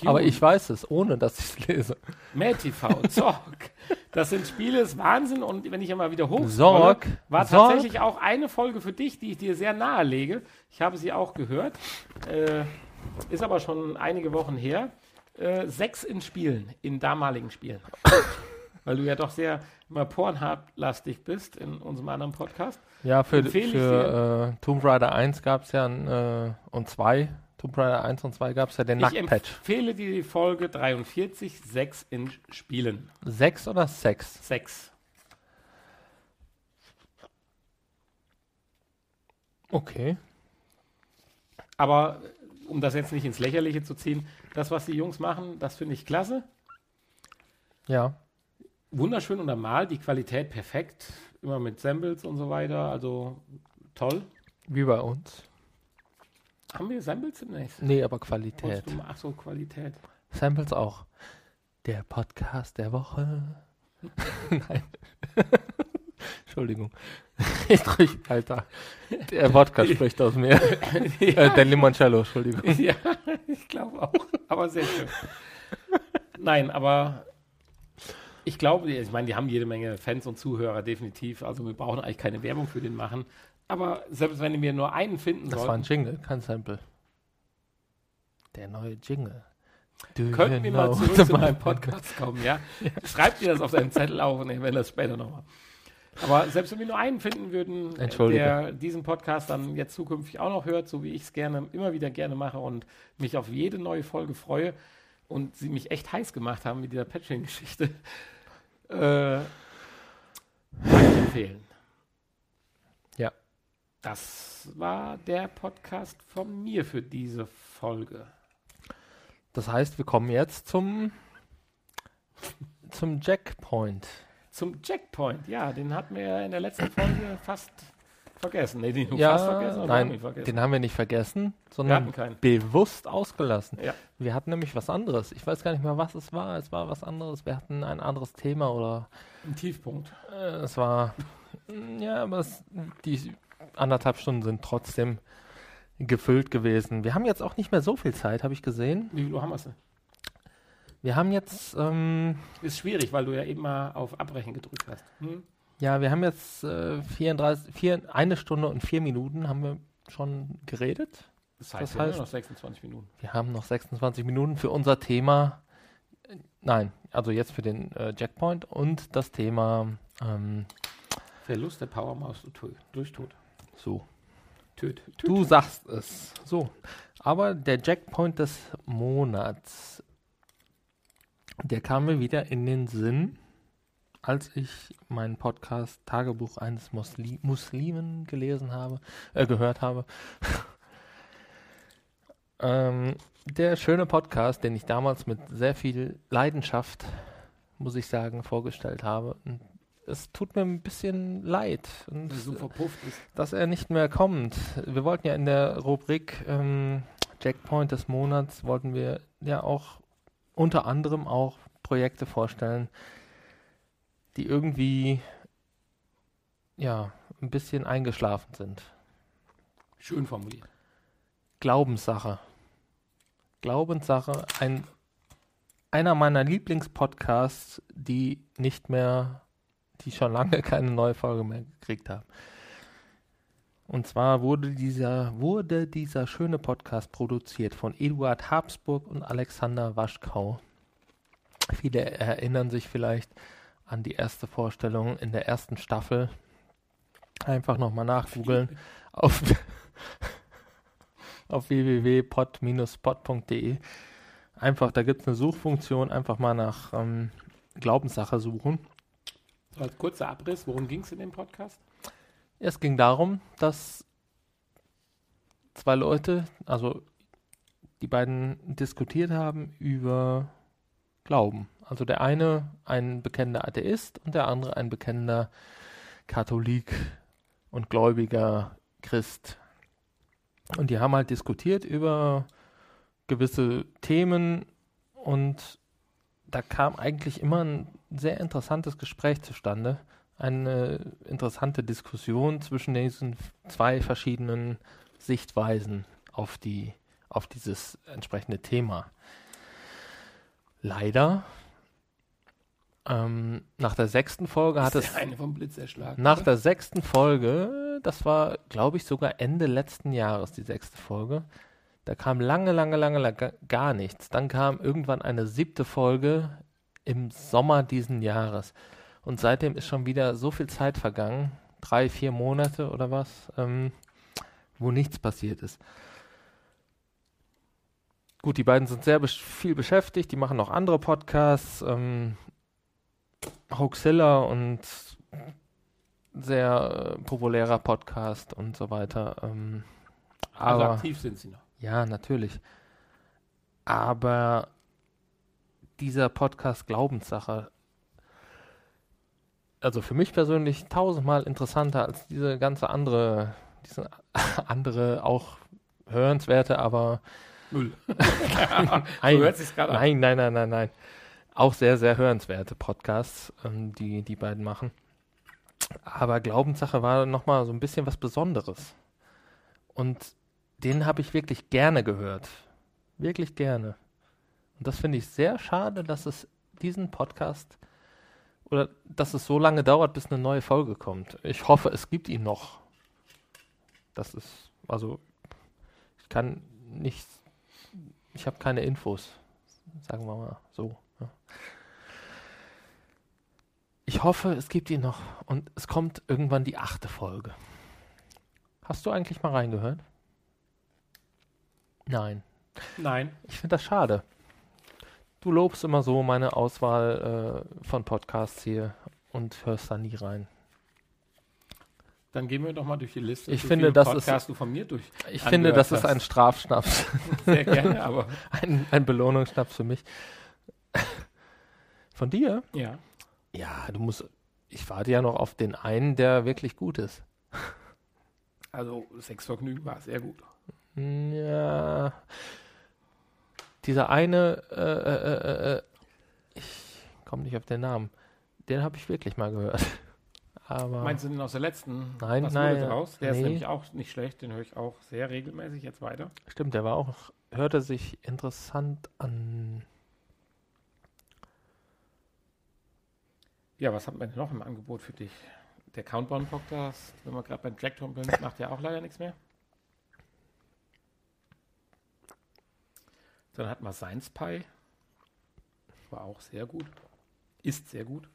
Aber ich weiß es, ohne dass ich es lese. MadTV, Zorg. Das sind Spiele, ist Wahnsinn. Und wenn ich immer wieder hoch Sorg, war tatsächlich auch eine Folge für dich, die ich dir sehr nahe lege. Ich habe sie auch gehört. Äh, ist aber schon einige Wochen her. Äh, sechs in Spielen, in damaligen Spielen. Weil du ja doch sehr immer Pornhub-lastig bist in unserem anderen Podcast. Ja, für, ich für äh, Tomb Raider 1 gab es ja ein, äh, und 2. Tomb Raider 1 und 2 gab es ja den Ich Nacktpatch. empfehle dir die Folge 43, sechs in Spielen. 6 oder 6? Sechs. Okay. Aber äh, um das jetzt nicht ins Lächerliche zu ziehen, das, was die Jungs machen, das finde ich klasse. Ja. Wunderschön untermalt, die Qualität perfekt, immer mit Samples und so weiter, also toll. Wie bei uns. Haben wir Samples demnächst? Nee, aber Qualität. Du Ach so, Qualität. Samples auch. Der Podcast der Woche. Nein. Entschuldigung. Ich drück, Alter. Der Wodka spricht aus mir. Äh, der Limoncello, Entschuldigung. ja, ich glaube auch, aber sehr schön. Nein, aber ich glaube, ich meine, die haben jede Menge Fans und Zuhörer, definitiv. Also wir brauchen eigentlich keine Werbung für den machen. Aber selbst wenn wir nur einen finden Das war ein Jingle, kein Sample. Der neue Jingle. Do könnten wir mal zurück zu meinem Podcast kommen, ja? Schreibt dir das auf deinen Zettel auf und ich werde das später nochmal. Aber selbst wenn wir nur einen finden würden, äh, der diesen Podcast dann jetzt zukünftig auch noch hört, so wie ich es gerne, immer wieder gerne mache und mich auf jede neue Folge freue und sie mich echt heiß gemacht haben mit dieser Patching-Geschichte, äh, empfehlen. Ja. Das war der Podcast von mir für diese Folge. Das heißt, wir kommen jetzt zum, zum Jackpoint. Zum Checkpoint, ja, den hatten wir ja in der letzten Folge fast vergessen. Nee, den Ja, fast vergessen, nein, vergessen. Den haben wir nicht vergessen, sondern bewusst ausgelassen. Ja. Wir hatten nämlich was anderes. Ich weiß gar nicht mehr, was es war. Es war was anderes. Wir hatten ein anderes Thema oder Ein Tiefpunkt. äh, es war. Ja, aber es, die anderthalb Stunden sind trotzdem gefüllt gewesen. Wir haben jetzt auch nicht mehr so viel Zeit, habe ich gesehen. Wie viel Uhr haben wir es denn? Wir haben jetzt, ähm, Ist schwierig, weil du ja eben mal auf Abbrechen gedrückt hast. Hm? Ja, wir haben jetzt äh, 34, vier, eine Stunde und vier Minuten haben wir schon geredet. Das heißt, Das wir haben heißt- noch 26 Minuten. Wir haben noch 26 Minuten für unser Thema. äh, Nein, also jetzt für den äh, Jackpoint und das Thema ähm, Verlust der Powermaus durch- durch Tod. so. Töt. Du sagst es. So. Aber der Jackpoint des Monats, der kam mir wieder in den Sinn, als ich meinen Podcast Tagebuch eines Musli Muslimen gelesen habe, äh, gehört habe. ähm, der schöne Podcast, den ich damals mit sehr viel Leidenschaft, muss ich sagen, vorgestellt habe. Und es tut mir ein bisschen leid. Und so dass er nicht mehr kommt. Wir wollten ja in der Rubrik ähm, Jackpoint des Monats, wollten wir ja auch unter anderem auch Projekte vorstellen, die irgendwie ja ein bisschen eingeschlafen sind. Schön formuliert. Glaubenssache. Glaubenssache, ein, einer meiner Lieblingspodcasts, die nicht mehr, die schon lange keine neue Folge mehr gekriegt haben. Und zwar wurde dieser, wurde dieser schöne Podcast produziert von Eduard Habsburg und Alexander Waschkau. Viele erinnern sich vielleicht an die erste Vorstellung in der ersten Staffel. Einfach nochmal nachgoogeln auf, auf www.pod-pod.de. Einfach, da gibt es eine Suchfunktion, einfach mal nach ähm, Glaubenssache suchen. So als kurzer Abriss, worum ging es in dem Podcast? Es ging darum, dass zwei Leute, also die beiden diskutiert haben über Glauben. Also der eine ein bekennender Atheist und der andere ein bekennender Katholik und gläubiger Christ. Und die haben halt diskutiert über gewisse Themen und da kam eigentlich immer ein sehr interessantes Gespräch zustande eine interessante Diskussion zwischen diesen zwei verschiedenen Sichtweisen auf die auf dieses entsprechende Thema. Leider ähm, nach der sechsten Folge hat es eine vom Blitz erschlagen. nach oder? der sechsten Folge, das war glaube ich sogar Ende letzten Jahres die sechste Folge, da kam lange lange lange, lange gar nichts. Dann kam irgendwann eine siebte Folge im Sommer diesen Jahres. Und seitdem ist schon wieder so viel Zeit vergangen, drei, vier Monate oder was, ähm, wo nichts passiert ist. Gut, die beiden sind sehr besch viel beschäftigt, die machen noch andere Podcasts, ähm, Hoaxilla und sehr äh, populärer Podcast und so weiter. Ähm, also aber aktiv sind sie noch. ja, natürlich. Aber dieser Podcast Glaubenssache, also für mich persönlich tausendmal interessanter als diese ganze andere, diese andere auch hörenswerte, aber Null. ein, so hört sich's gerade an. nein, nein, nein, nein, nein, auch sehr, sehr hörenswerte Podcasts, ähm, die die beiden machen. Aber Glaubenssache war nochmal so ein bisschen was Besonderes. Und den habe ich wirklich gerne gehört. Wirklich gerne. Und das finde ich sehr schade, dass es diesen Podcast oder dass es so lange dauert, bis eine neue Folge kommt. Ich hoffe, es gibt ihn noch. Das ist, also, ich kann nicht, ich habe keine Infos, sagen wir mal so. Ich hoffe, es gibt ihn noch und es kommt irgendwann die achte Folge. Hast du eigentlich mal reingehört? Nein. Nein. Ich finde das schade. Du lobst immer so meine Auswahl äh, von Podcasts hier und hörst da nie rein. Dann gehen wir doch mal durch die Liste. Ich finde, das ist- Podcasts du von mir durch. Ich finde, das ist hast. ein Strafschnaps, Sehr gerne, aber ein, ein Belohnungsschnaps für mich. Von dir? ja. Ja, du musst. Ich warte ja noch auf den einen, der wirklich gut ist. Also Sexvergnügen war sehr gut. Ja. Dieser eine, äh, äh, äh, äh, ich komme nicht auf den Namen. Den habe ich wirklich mal gehört. Aber Meinst du den aus der letzten? Nein, Was nein, draus? Der ist nee. nämlich auch nicht schlecht, den höre ich auch sehr regelmäßig jetzt weiter. stimmt, der war auch, hörte sich interessant an. Ja, was wir denn noch im Angebot für dich? Der Countdown-Podcast, wenn wir gerade beim Jackton sind, macht ja auch leider nichts mehr. Dann hat man Science Pie. War auch sehr gut. Ist sehr gut.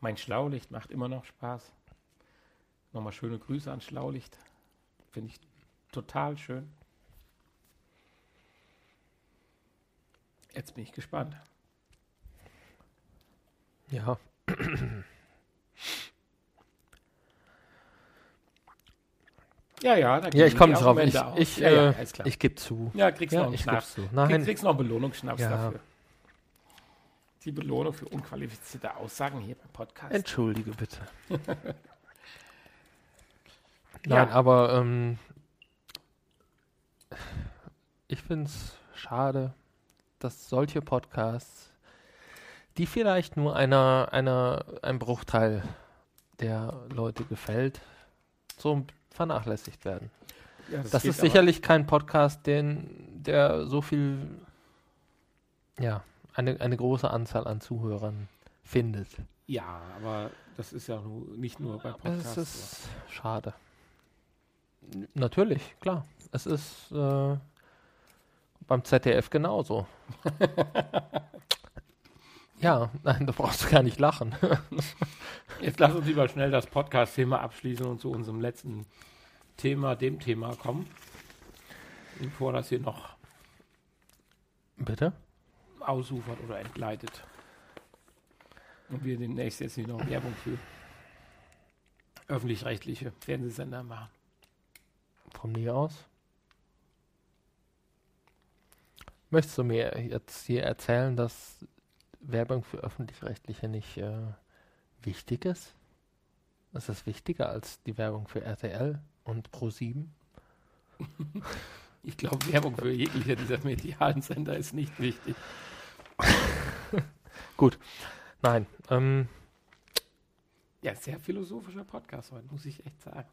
Mein Schlaulicht macht immer noch Spaß. Nochmal schöne Grüße an Schlaulicht. Finde ich total schön. Jetzt bin ich gespannt. Ja. Ja, ja, da Ja, ich komme drauf. Ich, ich, ja, ja, äh, ich gebe zu. ja, kriegst Ja, noch einen Schnaps. zu. Nein, kriegst noch einen Belohnungsschnaps Ja. dafür. Die Belohnung für unqualifizierte Aussagen hier beim Podcast. entschuldige bitte. Nein, aber ähm, ich finde es schade, dass solche Podcasts, die vielleicht nur einer, einer, ein Bruchteil der Leute gefällt, so vernachlässigt werden. Ja, Das, geht ist sicherlich kein Podcast, den, der so viel, ja, eine, eine große Anzahl an Zuhörern findet. Ja, aber das ist ja nicht nur bei Podcasts. so. ist schade. N- Natürlich, klar. Es ist äh, beim ZDF genauso. ja, nein, da brauchst du gar nicht lachen. Jetzt lass uns lieber schnell das Podcast-Thema abschließen und zu unserem letzten Thema, dem Thema kommen. Bevor das hier noch Bitte? ausufert oder entgleitet. Und wir demnächst jetzt hier noch Werbung für öffentlich-rechtliche Fernsehsender machen. Von mir aus. Möchtest du mir jetzt hier erzählen, dass Werbung für öffentlich-rechtliche nicht äh, wichtig ist? Ist das wichtiger als die Werbung für RTL und Pro7? Ich glaube, Werbung für jegliche dieser medialen Sender ist nicht wichtig. Nein. Ähm, Ja, sehr philosophischer Podcast heute, muss ich echt sagen.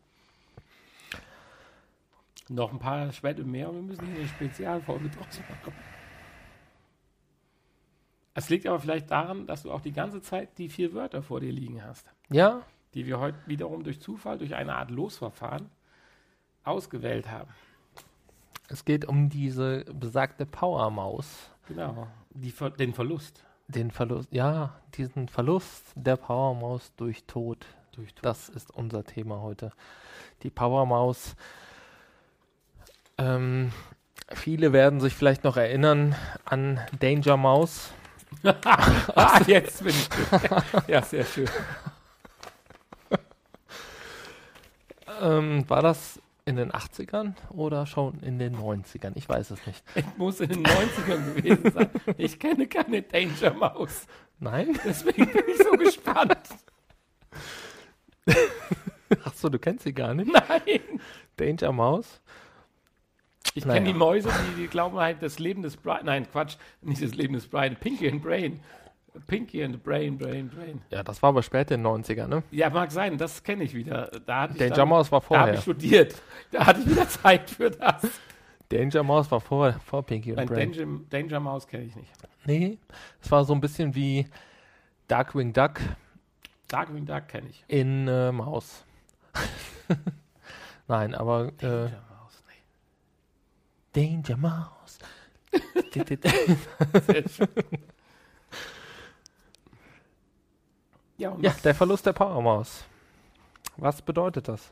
Noch ein paar Schwerte mehr und wir müssen hier eine Spezialfolge draus machen. Es liegt aber vielleicht daran, dass du auch die ganze Zeit die vier Wörter vor dir liegen hast, ja, die wir heute wiederum durch Zufall, durch eine Art Losverfahren ausgewählt haben. es geht um diese besagte Powermaus. Genau, die, den Verlust. Den Verlust, ja, diesen Verlust der Powermaus durch Tod. Durch Tod. Das ist unser Thema heute. Die Powermaus. Ähm, viele werden sich vielleicht noch erinnern an Danger Mouse. ah, jetzt bin ich. ja, sehr schön. Ähm, war das in den 80ern oder schon in den 90ern? Ich weiß es nicht. Es muss in den 90ern gewesen sein. Ich kenne keine Danger Maus. Nein? Deswegen bin ich so gespannt. Achso, du kennst sie gar nicht. Nein. Danger Mouse? Ich Naja. kenne die Mäuse, die, die glauben halt, das Leben des Brian. Nein, Quatsch, nicht das Leben des Brian. Pinky and Brain. Pinky and Brain, Brain, Brain. Ja, das war aber später in den 90ern, ne? Ja, mag sein, das kenne ich wieder. Da hatte Danger dann, Mouse war Da habe vorher. ich studiert. Da hatte ich wieder Zeit für das. Danger Mouse war vor, vor Pinky und Nein, Brain. Danger, Danger Mouse kenne ich nicht. Nee, es war so ein bisschen wie Darkwing Duck Darkwing Duck kenne ich. in äh, Maus. Nein, aber äh, Danger Mouse. Ja, ja, was- der Verlust der Powermaus. Was bedeutet das?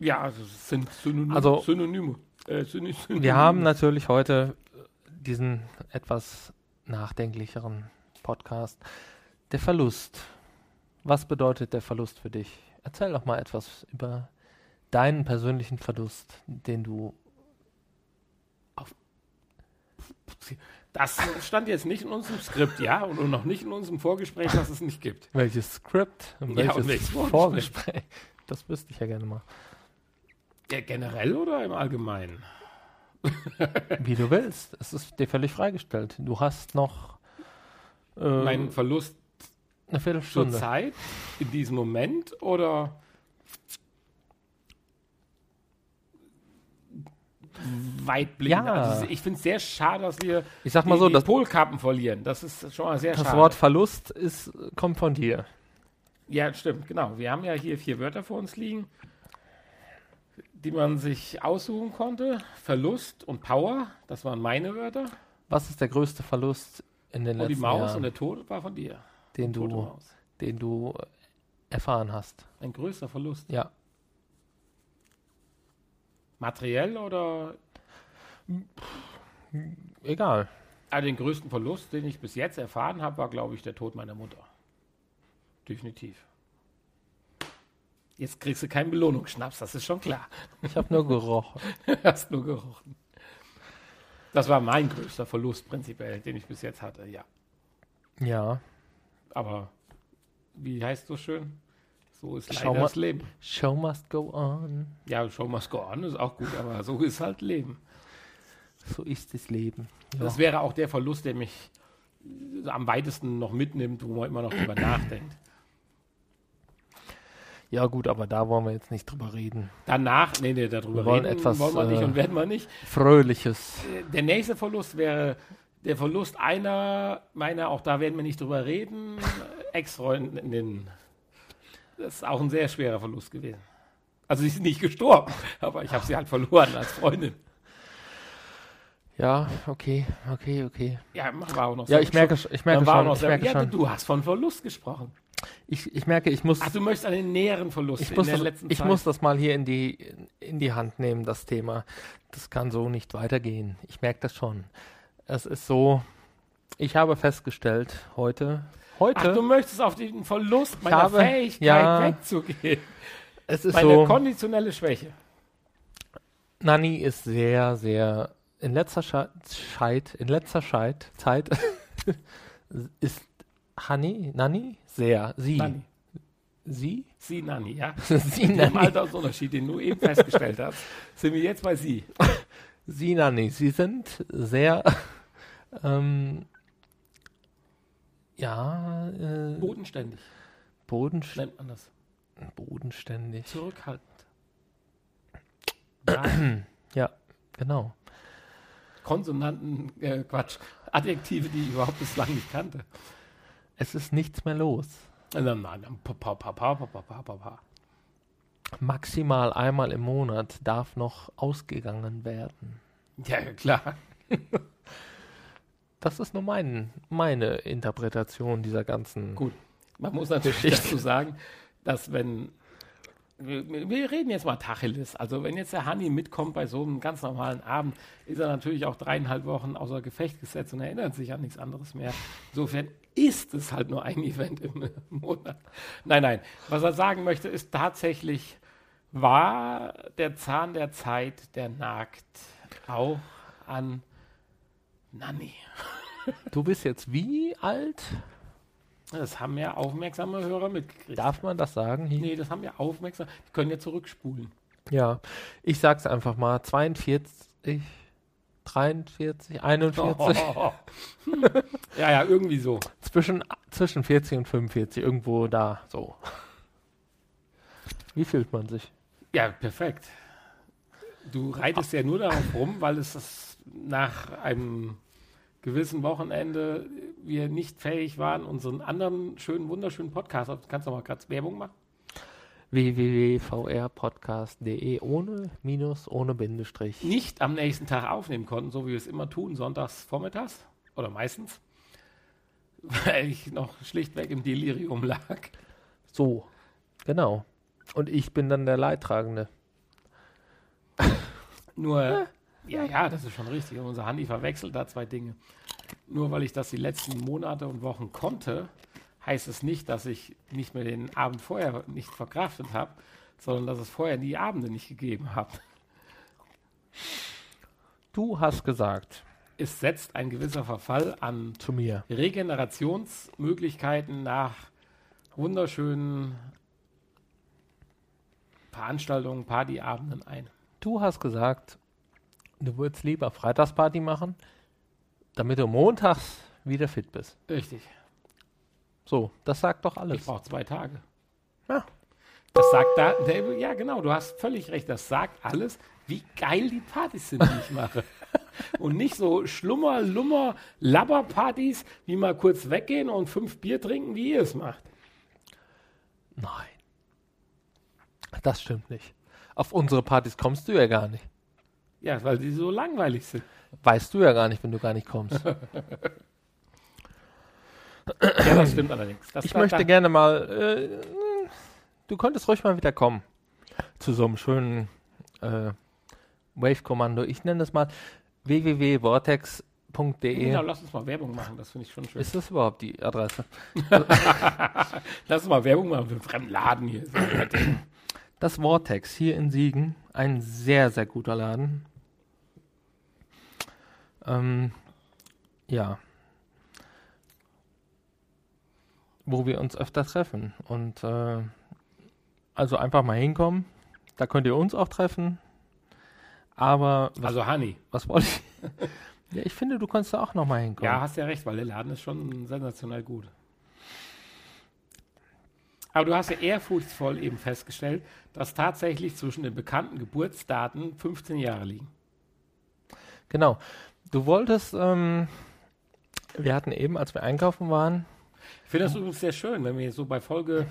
ja also es sind Synonyme. Also- Synonyme. Äh, Synonyme. Wir haben natürlich heute diesen etwas nachdenklicheren Podcast. Der Verlust. Was bedeutet der Verlust für dich? Erzähl doch mal etwas über deinen persönlichen Verlust, den du. Das stand jetzt nicht in unserem Skript, ja, und noch nicht in unserem Vorgespräch, dass es nicht gibt. Welches Skript? und Ja, Welches und welches Vorgespräch? Das wüsste ich ja gerne mal. Ja, generell oder im Allgemeinen? Wie du willst. Es ist dir völlig freigestellt. Du hast noch äh, Mein Verlust eine zur Viertelstunde. Zeit, in diesem Moment oder weitblickend. Ja. Also ich finde es sehr schade, dass wir Ich sag mal die, so, die das, Polkappen verlieren. Das ist schon mal sehr das schade. Wort Verlust ist, kommt von dir. Ja, stimmt, genau. Wir haben ja hier vier Wörter vor uns liegen, die man sich aussuchen konnte. Verlust und Power, das waren meine Wörter. Was ist der größte Verlust in den Und die letzten Maus Jahren, und der Tod war von dir. den du, den du erfahren hast? Ein größter Verlust. Ja. Materiell oder Egal. also den größten Verlust, den ich bis jetzt erfahren habe, war, glaube ich, der Tod meiner Mutter. Definitiv. Jetzt kriegst du keinen Belohnungsschnaps, das ist schon klar. Ich habe nur gerochen. Hast nur gerochen. Das war mein größter Verlust prinzipiell, den ich bis jetzt hatte, ja. Ja. Aber wie heißt so schön? So ist leider mal- das Leben. Show must go on. Ja, Show must go on ist auch gut, aber so ist halt Leben. So ist das Leben. Ja. Das wäre auch der Verlust, der mich am weitesten noch mitnimmt, wo man immer noch drüber nachdenkt. ja, gut, aber da wollen wir jetzt nicht drüber reden. Danach, nee, nee, darüber Wir wollen reden etwas, wollen wir nicht äh, und werden wir nicht. Fröhliches. Der nächste Verlust wäre der Verlust einer meiner, auch da werden wir nicht drüber reden, Ex-Freundinnen. Das ist auch ein sehr schwerer Verlust gewesen. Also sie ist nicht gestorben, aber ich habe sie halt verloren als Freundin. Ja, okay, okay, okay. Ja, war auch noch Ja, ich merke, ich merke schon, noch ich merke ja, schon. du hast von Verlust gesprochen. Ich, ich merke, ich muss, Ach, du möchtest einen näheren Verlust ich in muss, der das, letzten ich Zeit. muss das mal hier in die, in die Hand nehmen, das Thema. Das kann so nicht weitergehen. Ich merke das schon. Es ist so, ich habe festgestellt, heute, heute, Ach, du möchtest auf den Verlust meiner habe- Fähigkeit ja, wegzugehen. es ist Meine so, konditionelle Schwäche. Nani ist sehr, sehr, in letzter Zeit, in letzter Zeit, Zeit, ist Hani, Nani, sehr, sie, Nanni. sie, Sie, Nanni, ja. sie, Mit dem Nani, Altersunterschied, den du eben festgestellt hast, sind wir jetzt bei Sie. sie, Nani, sie sind sehr, ähm, ja. Äh, bodenständig. Bodenständig. Nennt man das. Bodenständig. Zurückhaltend. Ja. genau. Konsonanten, äh, Quatsch, Adjektive, die ich überhaupt bislang nicht kannte. Es ist nichts mehr los. Äh, nein, nein, Maximal einmal im Monat darf noch ausgegangen werden. Ja, klar. Das ist nur mein, meine Interpretation dieser ganzen. Gut. Man muss natürlich dazu sagen, dass wenn wir, reden jetzt mal Tacheles. Also wenn jetzt der Hanni mitkommt bei so einem ganz normalen Abend, ist er natürlich auch dreieinhalb Wochen außer Gefecht gesetzt und erinnert sich an nichts anderes mehr. Insofern ist es halt nur ein Event im Monat. Nein, nein. Was er sagen möchte, ist tatsächlich, war der Zahn der Zeit, der nagt auch an Nanni. Du bist jetzt wie alt? Das haben ja aufmerksame Hörer mitgekriegt. Darf man das sagen? Hier? Nee, das haben wir aufmerksam. Die können ja zurückspulen. Ja, ich sag's einfach mal. 42, 43, 41, ja, ja, irgendwie so. zwischen, zwischen 40 und 45, irgendwo da, so. Wie fühlt man sich? Ja, perfekt. Du reitest ja nur darauf rum, weil es das nach einem gewissen Wochenende wir nicht fähig waren, unseren anderen schönen, wunderschönen Podcast, kannst du mal gerade Werbung machen? www.vrpodcast.de ohne Minus, ohne Bindestrich. Nicht am nächsten Tag aufnehmen konnten, so wie wir es immer tun, sonntags vormittags oder meistens, weil ich noch schlichtweg im Delirium lag. So, genau. Und ich bin dann der Leidtragende. Nur, ja, ja, das ist schon richtig. Und unser Handy verwechselt da zwei Dinge. Nur weil ich das die letzten Monate und Wochen konnte, heißt es nicht, dass ich nicht mehr den Abend vorher nicht verkraftet habe, sondern dass es vorher die Abende nicht gegeben habe. Du hast gesagt Es setzt ein gewisser Verfall an zu mir, Regenerationsmöglichkeiten nach wunderschönen Veranstaltungen, Partyabenden ein. du hast gesagt, du würdest lieber Freitagsparty machen, damit du montags wieder fit bist. Richtig. So, das sagt doch Ich alles. brauche zwei Tage. Ja. Das sagt da, der, ja genau, du hast völlig recht, das sagt alles. wie geil die Partys sind, die ich mache. Und nicht so Schlummer, Lummer, Labberpartys, wie mal kurz weggehen und fünf Bier trinken, wie ihr es macht. Nein. Das stimmt nicht. Auf unsere Partys kommst du ja gar nicht. Ja, weil die so langweilig sind. Weißt du ja gar nicht, wenn du gar nicht kommst. Ja, das stimmt allerdings. Das ich möchte gerne mal. Äh, du könntest ruhig mal wieder kommen. Zu so einem schönen äh, Wave-Kommando. Ich nenne es mal www.vortex.de. Genau, lass uns mal Werbung machen, das finde ich schon schön. Ist das überhaupt die Adresse? Lass uns mal Werbung machen für einen fremden Laden hier. Das Vortex hier in Siegen. Ein sehr, sehr guter Laden. Ähm, ja. Wo wir uns öfter treffen. Und äh, also einfach mal hinkommen. Da könnt ihr uns auch treffen. Aber was, Also Honey. was wollte ich? ja, ich finde, du kannst da auch noch mal hinkommen. Ja, hast ja recht, weil der Laden ist schon sensationell gut. Aber du hast ja ehrfurchtsvoll eben festgestellt, dass tatsächlich zwischen den bekannten Geburtsdaten 15 Jahre liegen. Genau. Du wolltest, ähm, wir hatten eben, als wir einkaufen waren, Ich finde das übrigens sehr schön, wenn wir so bei Folge,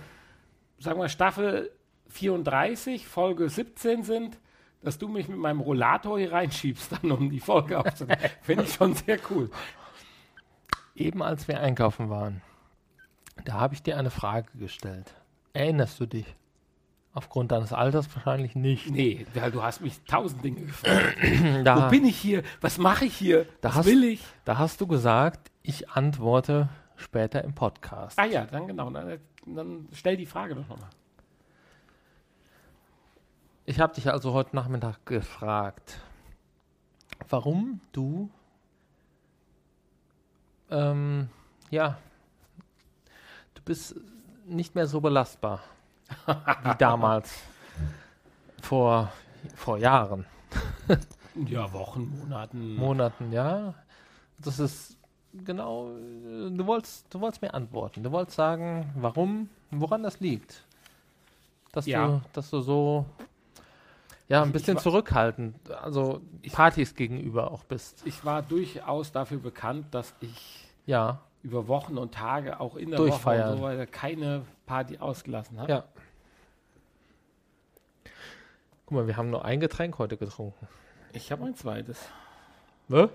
sagen wir Staffel 34, Folge 17 sind, dass du mich mit meinem Rollator hier reinschiebst, dann um die Folge aufzunehmen. finde ich schon sehr cool. eben als wir einkaufen waren, da habe ich dir eine Frage gestellt. Erinnerst du dich? Aufgrund deines Alters wahrscheinlich nicht. Nee, weil du hast mich tausend Dinge gefragt. Da, Wo bin ich hier? Was mache ich hier? Da Was hast- will ich? da hast du gesagt, ich antworte später im Podcast. Ah ja, dann genau. Dann, dann stell die Frage doch nochmal. Ich habe dich also heute Nachmittag gefragt, warum du ähm, ja, du bist nicht mehr so belastbar wie damals vor, vor Jahren, Ja, Wochen, Monaten. Monaten, ja. Das ist genau, du wolltest, du wolltest mir antworten. Du wolltest sagen, warum, woran das liegt. Dass, Ja. du, dass du so ja, ein bisschen zurückhaltend, also Partys gegenüber auch bist. ich war durchaus dafür bekannt, dass ich Ja, über Wochen und Tage auch in der. Woche so keine Party ausgelassen habe. ja. Guck mal, wir haben nur ein Getränk heute getrunken. Ich habe ein zweites. Ne?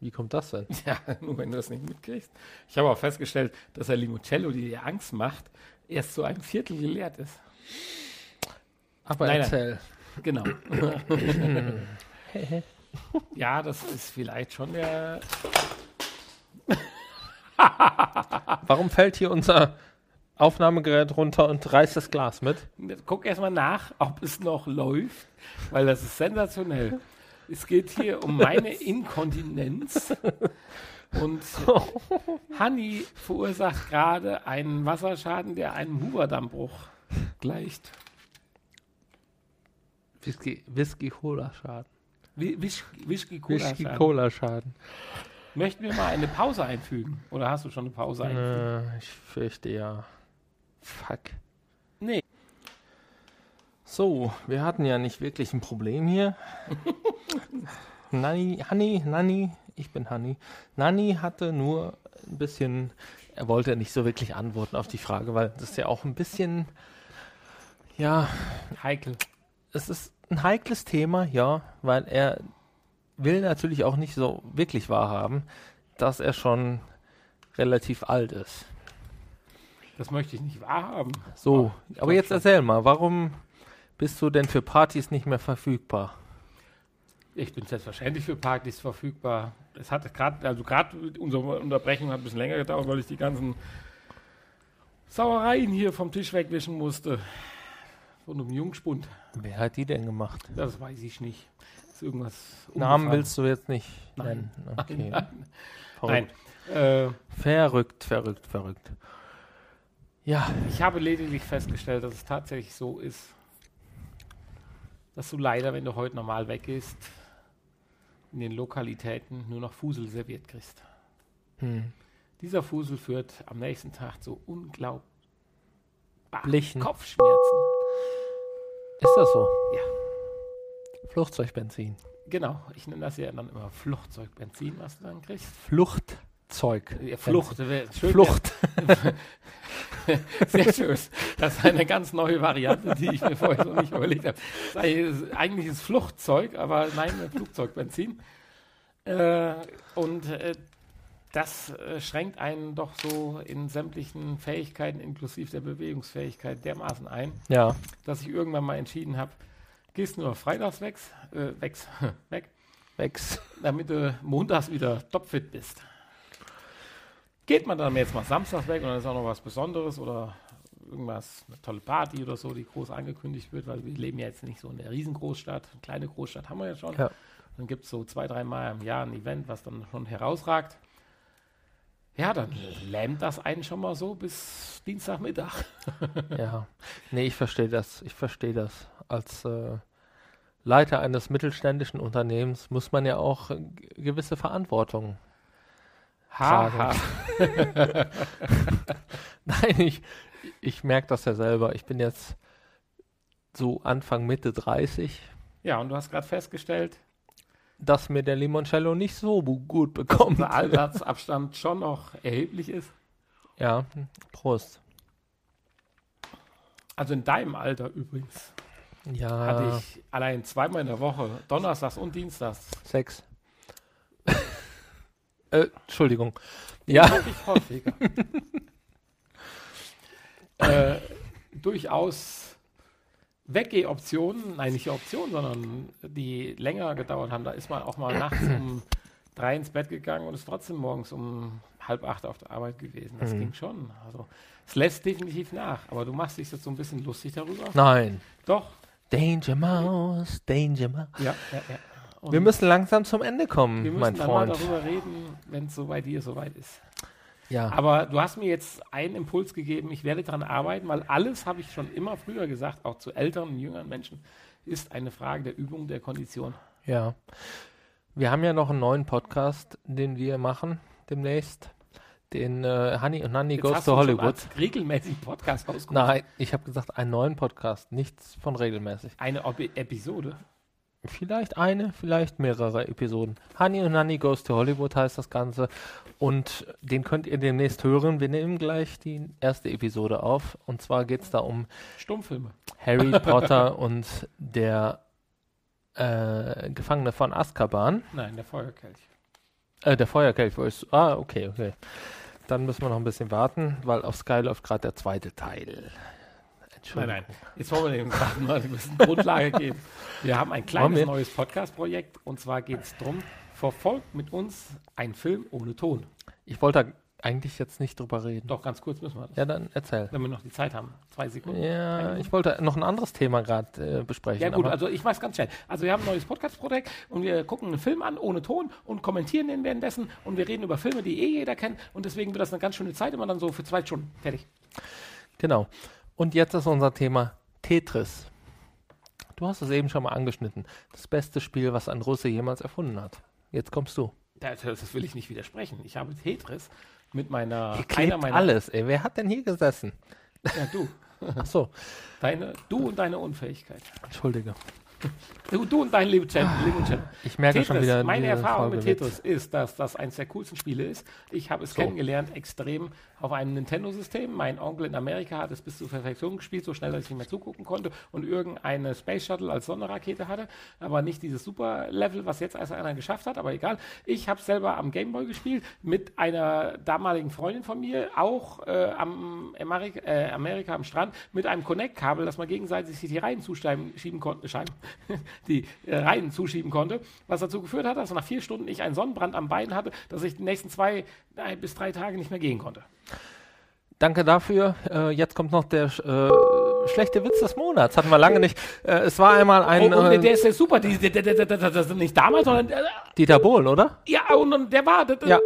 Wie kommt das denn? Ja, nur wenn du das nicht mitkriegst. Ich habe auch festgestellt, dass der Limoncello, die dir Angst macht, erst zu einem Viertel geleert ist. Aber Nein, nein. erzähl. Genau. ja, das ist vielleicht schon der. Warum fällt hier unser Aufnahmegerät runter und reißt das Glas mit? Guck erstmal nach, ob es noch läuft, weil das ist sensationell. Es geht hier um meine Inkontinenz. Und Hanni verursacht gerade einen Wasserschaden, der einem Huberdammbruch gleicht. Whisky, Whisky Cola Schaden. Wi- Wisch- Whisky Cola Whisky Schaden. Cola Schaden. Möchten wir mal eine Pause einfügen? Oder hast du schon eine Pause eingefügt? Äh, ich fürchte ja. Fuck. Nee. So, wir hatten ja nicht wirklich ein Problem hier. Nanni, Hanni, Nanni, ich bin Hanni. Nanni hatte nur ein bisschen, er wollte nicht so wirklich antworten auf die Frage, weil das ist ja auch ein bisschen, ja, Heikel. es ist ein heikles Thema, ja, weil er will natürlich auch nicht so wirklich wahrhaben, dass er schon relativ alt ist. Das möchte ich nicht wahrhaben. So, ich aber jetzt schon. erzähl mal, warum bist du denn für Partys nicht mehr verfügbar? Ich bin selbstverständlich für Partys verfügbar. Es hat gerade, also gerade unsere Unterbrechung hat ein bisschen länger gedauert, weil ich die ganzen Sauereien hier vom Tisch wegwischen musste. Von einem Jungspund. Wer hat die denn gemacht? Das weiß ich nicht. Ist irgendwas. Namen willst du jetzt nicht Nein. nennen? Okay. Nein. Verrückt. Nein. Äh, Verrückt, verrückt, verrückt. Ja, ich habe lediglich festgestellt, dass es tatsächlich so ist, dass du leider, wenn du heute normal weggehst, in den Lokalitäten nur noch Fusel serviert kriegst. hm. Dieser Fusel führt am nächsten Tag zu unglaublichen Blichen. Kopfschmerzen. ist das so? Flugzeugbenzin. Genau, ich nenne das ja dann immer Flugzeugbenzin, was du dann kriegst. Fluchtzeug. Ja, Flucht. wär- schön Flucht. Sehr schön. Das ist eine ganz neue Variante, die ich mir vorher so nicht überlegt habe. Eigentlich ist Fluchtzeug, aber nein, Flugzeugbenzin. Äh, und äh, das äh, schränkt einen doch so in sämtlichen Fähigkeiten, inklusive der Bewegungsfähigkeit, dermaßen ein, Ja. dass ich irgendwann mal entschieden habe, gehst nur freitags weg, äh, weg, weg Wex. damit du montags wieder topfit bist. Geht man dann jetzt mal samstags weg und dann ist auch noch was Besonderes oder irgendwas, eine tolle Party oder so, die groß angekündigt wird, weil wir leben ja jetzt nicht so in der Riesengroßstadt, eine kleine Großstadt haben wir ja schon. Ja. Dann gibt es so zwei, dreimal im Jahr ein Event, was dann schon herausragt. Ja, dann lähmt das einen schon mal so bis Dienstagmittag. Ja. Nee, ich verstehe das. Ich verstehe das. Als äh, Leiter eines mittelständischen Unternehmens muss man ja auch äh, gewisse Verantwortung Haha. Nein, ich, ich merke das ja selber. Ich bin jetzt so Anfang, Mitte 30, Ja, und du hast gerade festgestellt, dass mir der Limoncello nicht so gut bekommt. unser Altersabstand schon noch erheblich ist. Ja, Prost. Also in deinem Alter übrigens. Ja, hatte ich allein zweimal in der Woche, Donnerstags und Dienstags. sechs. Äh, Entschuldigung. Ja, Häufig häufiger. äh, durchaus Weggeh-Optionen, nein, nicht Optionen, sondern die länger gedauert haben. Da ist man auch mal nachts um drei ins Bett gegangen und ist trotzdem morgens um halb acht auf der Arbeit gewesen. Das Mhm. ging schon. Also es lässt definitiv nach. Aber du machst dich jetzt so ein bisschen lustig darüber. nein. Doch. Danger Mouse, Danger Mouse. Ja, ja, ja. Wir müssen langsam zum Ende kommen, wir müssen mein dann mal Freund. darüber reden, wenn es so bei dir soweit ist. Ja, Aber du hast mir jetzt einen Impuls gegeben, ich werde daran arbeiten, weil alles, habe ich schon immer früher gesagt, auch zu älteren und jüngeren Menschen, ist eine Frage der Übung, der Kondition. ja. Wir haben ja noch einen neuen Podcast, den wir machen demnächst. Den äh, Honey und Nanny Goes to Hollywood. regelmäßig Podcast rausgekommen. Nein, ich habe gesagt, einen neuen Podcast, nichts von regelmäßig. Eine Ob Episode. Vielleicht eine, vielleicht mehrere Episoden. Honey und Nanny Goes to Hollywood heißt das Ganze. Und den könnt ihr demnächst hören. Wir nehmen gleich die erste Episode auf. Und zwar geht es da um Stummfilme. Harry Potter und der äh, Gefangene von Azkaban. Nein, der Feuerkelch. Äh, der Feuerkelch. wo ist- Ah, okay, okay. Dann müssen wir noch ein bisschen warten, weil auf Sky läuft gerade der zweite Teil. Nein, nein. Jetzt wollen wir dem gerade mal ein bisschen Grundlage geben. Wir haben ein kleines neues Podcast-Projekt und zwar geht es darum, verfolgt mit uns einen Film ohne Ton. Ich wollte da eigentlich jetzt nicht drüber reden. Doch, ganz kurz müssen wir das. Ja, dann erzähl. Wenn wir noch die Zeit haben. Zwei Sekunden. Ja, ich wollte noch ein anderes Thema gerade äh, besprechen. Ja gut, also ich mache es ganz schnell. Also wir haben ein neues Podcast-Projekt und wir gucken einen Film an ohne Ton und kommentieren den währenddessen und wir reden über Filme, die eh jeder kennt und deswegen wird das eine ganz schöne Zeit, immer dann so für zwei Stunden. Fertig. Genau. Und jetzt ist unser Thema Tetris. Du hast es eben schon mal angeschnitten. Das beste Spiel, was ein Russe jemals erfunden hat. Jetzt kommst du. Das, das will ich nicht widersprechen. Ich habe Tetris mit meiner... Hier klebt meiner alles, ey. Wer hat denn hier gesessen? Ja, du. Ach so, Deine, du und deine Unfähigkeit. entschuldige. Du, du und dein Limoncello. Limoncello. Ich merke Tetris, schon wieder. meine Erfahrung mit Tetris ist, dass das eines der coolsten Spiele ist. Ich habe es So. kennengelernt extrem auf einem Nintendo-System. Mein Onkel in Amerika hat es bis zur Perfektion gespielt, so schnell, dass ich nicht mehr zugucken konnte und irgendeine Space Shuttle als Sonderrakete hatte, aber nicht dieses Super-Level, was jetzt erst einer geschafft hat, aber egal. Ich habe selber am Gameboy gespielt mit einer damaligen Freundin von mir, auch äh, am Amerika, äh, Amerika am Strand, mit einem Connect-Kabel, dass man gegenseitig sich die Reihen zuschieben konnte, Scheiben, die äh, Reihen zuschieben konnte, was dazu geführt hat, dass nach vier Stunden ich einen Sonnenbrand am Bein hatte, dass ich die nächsten zwei äh, bis drei Tage nicht mehr gehen konnte. Danke dafür. Äh, jetzt kommt noch der äh, schlechte Witz des Monats. Hatten wir lange nicht. Äh, es war einmal ein oh, der, äh, der ist ja super, die, der, der, der, nicht damals, sondern äh, Dieter Bohlen, oder? ja, und, und der war, Ja.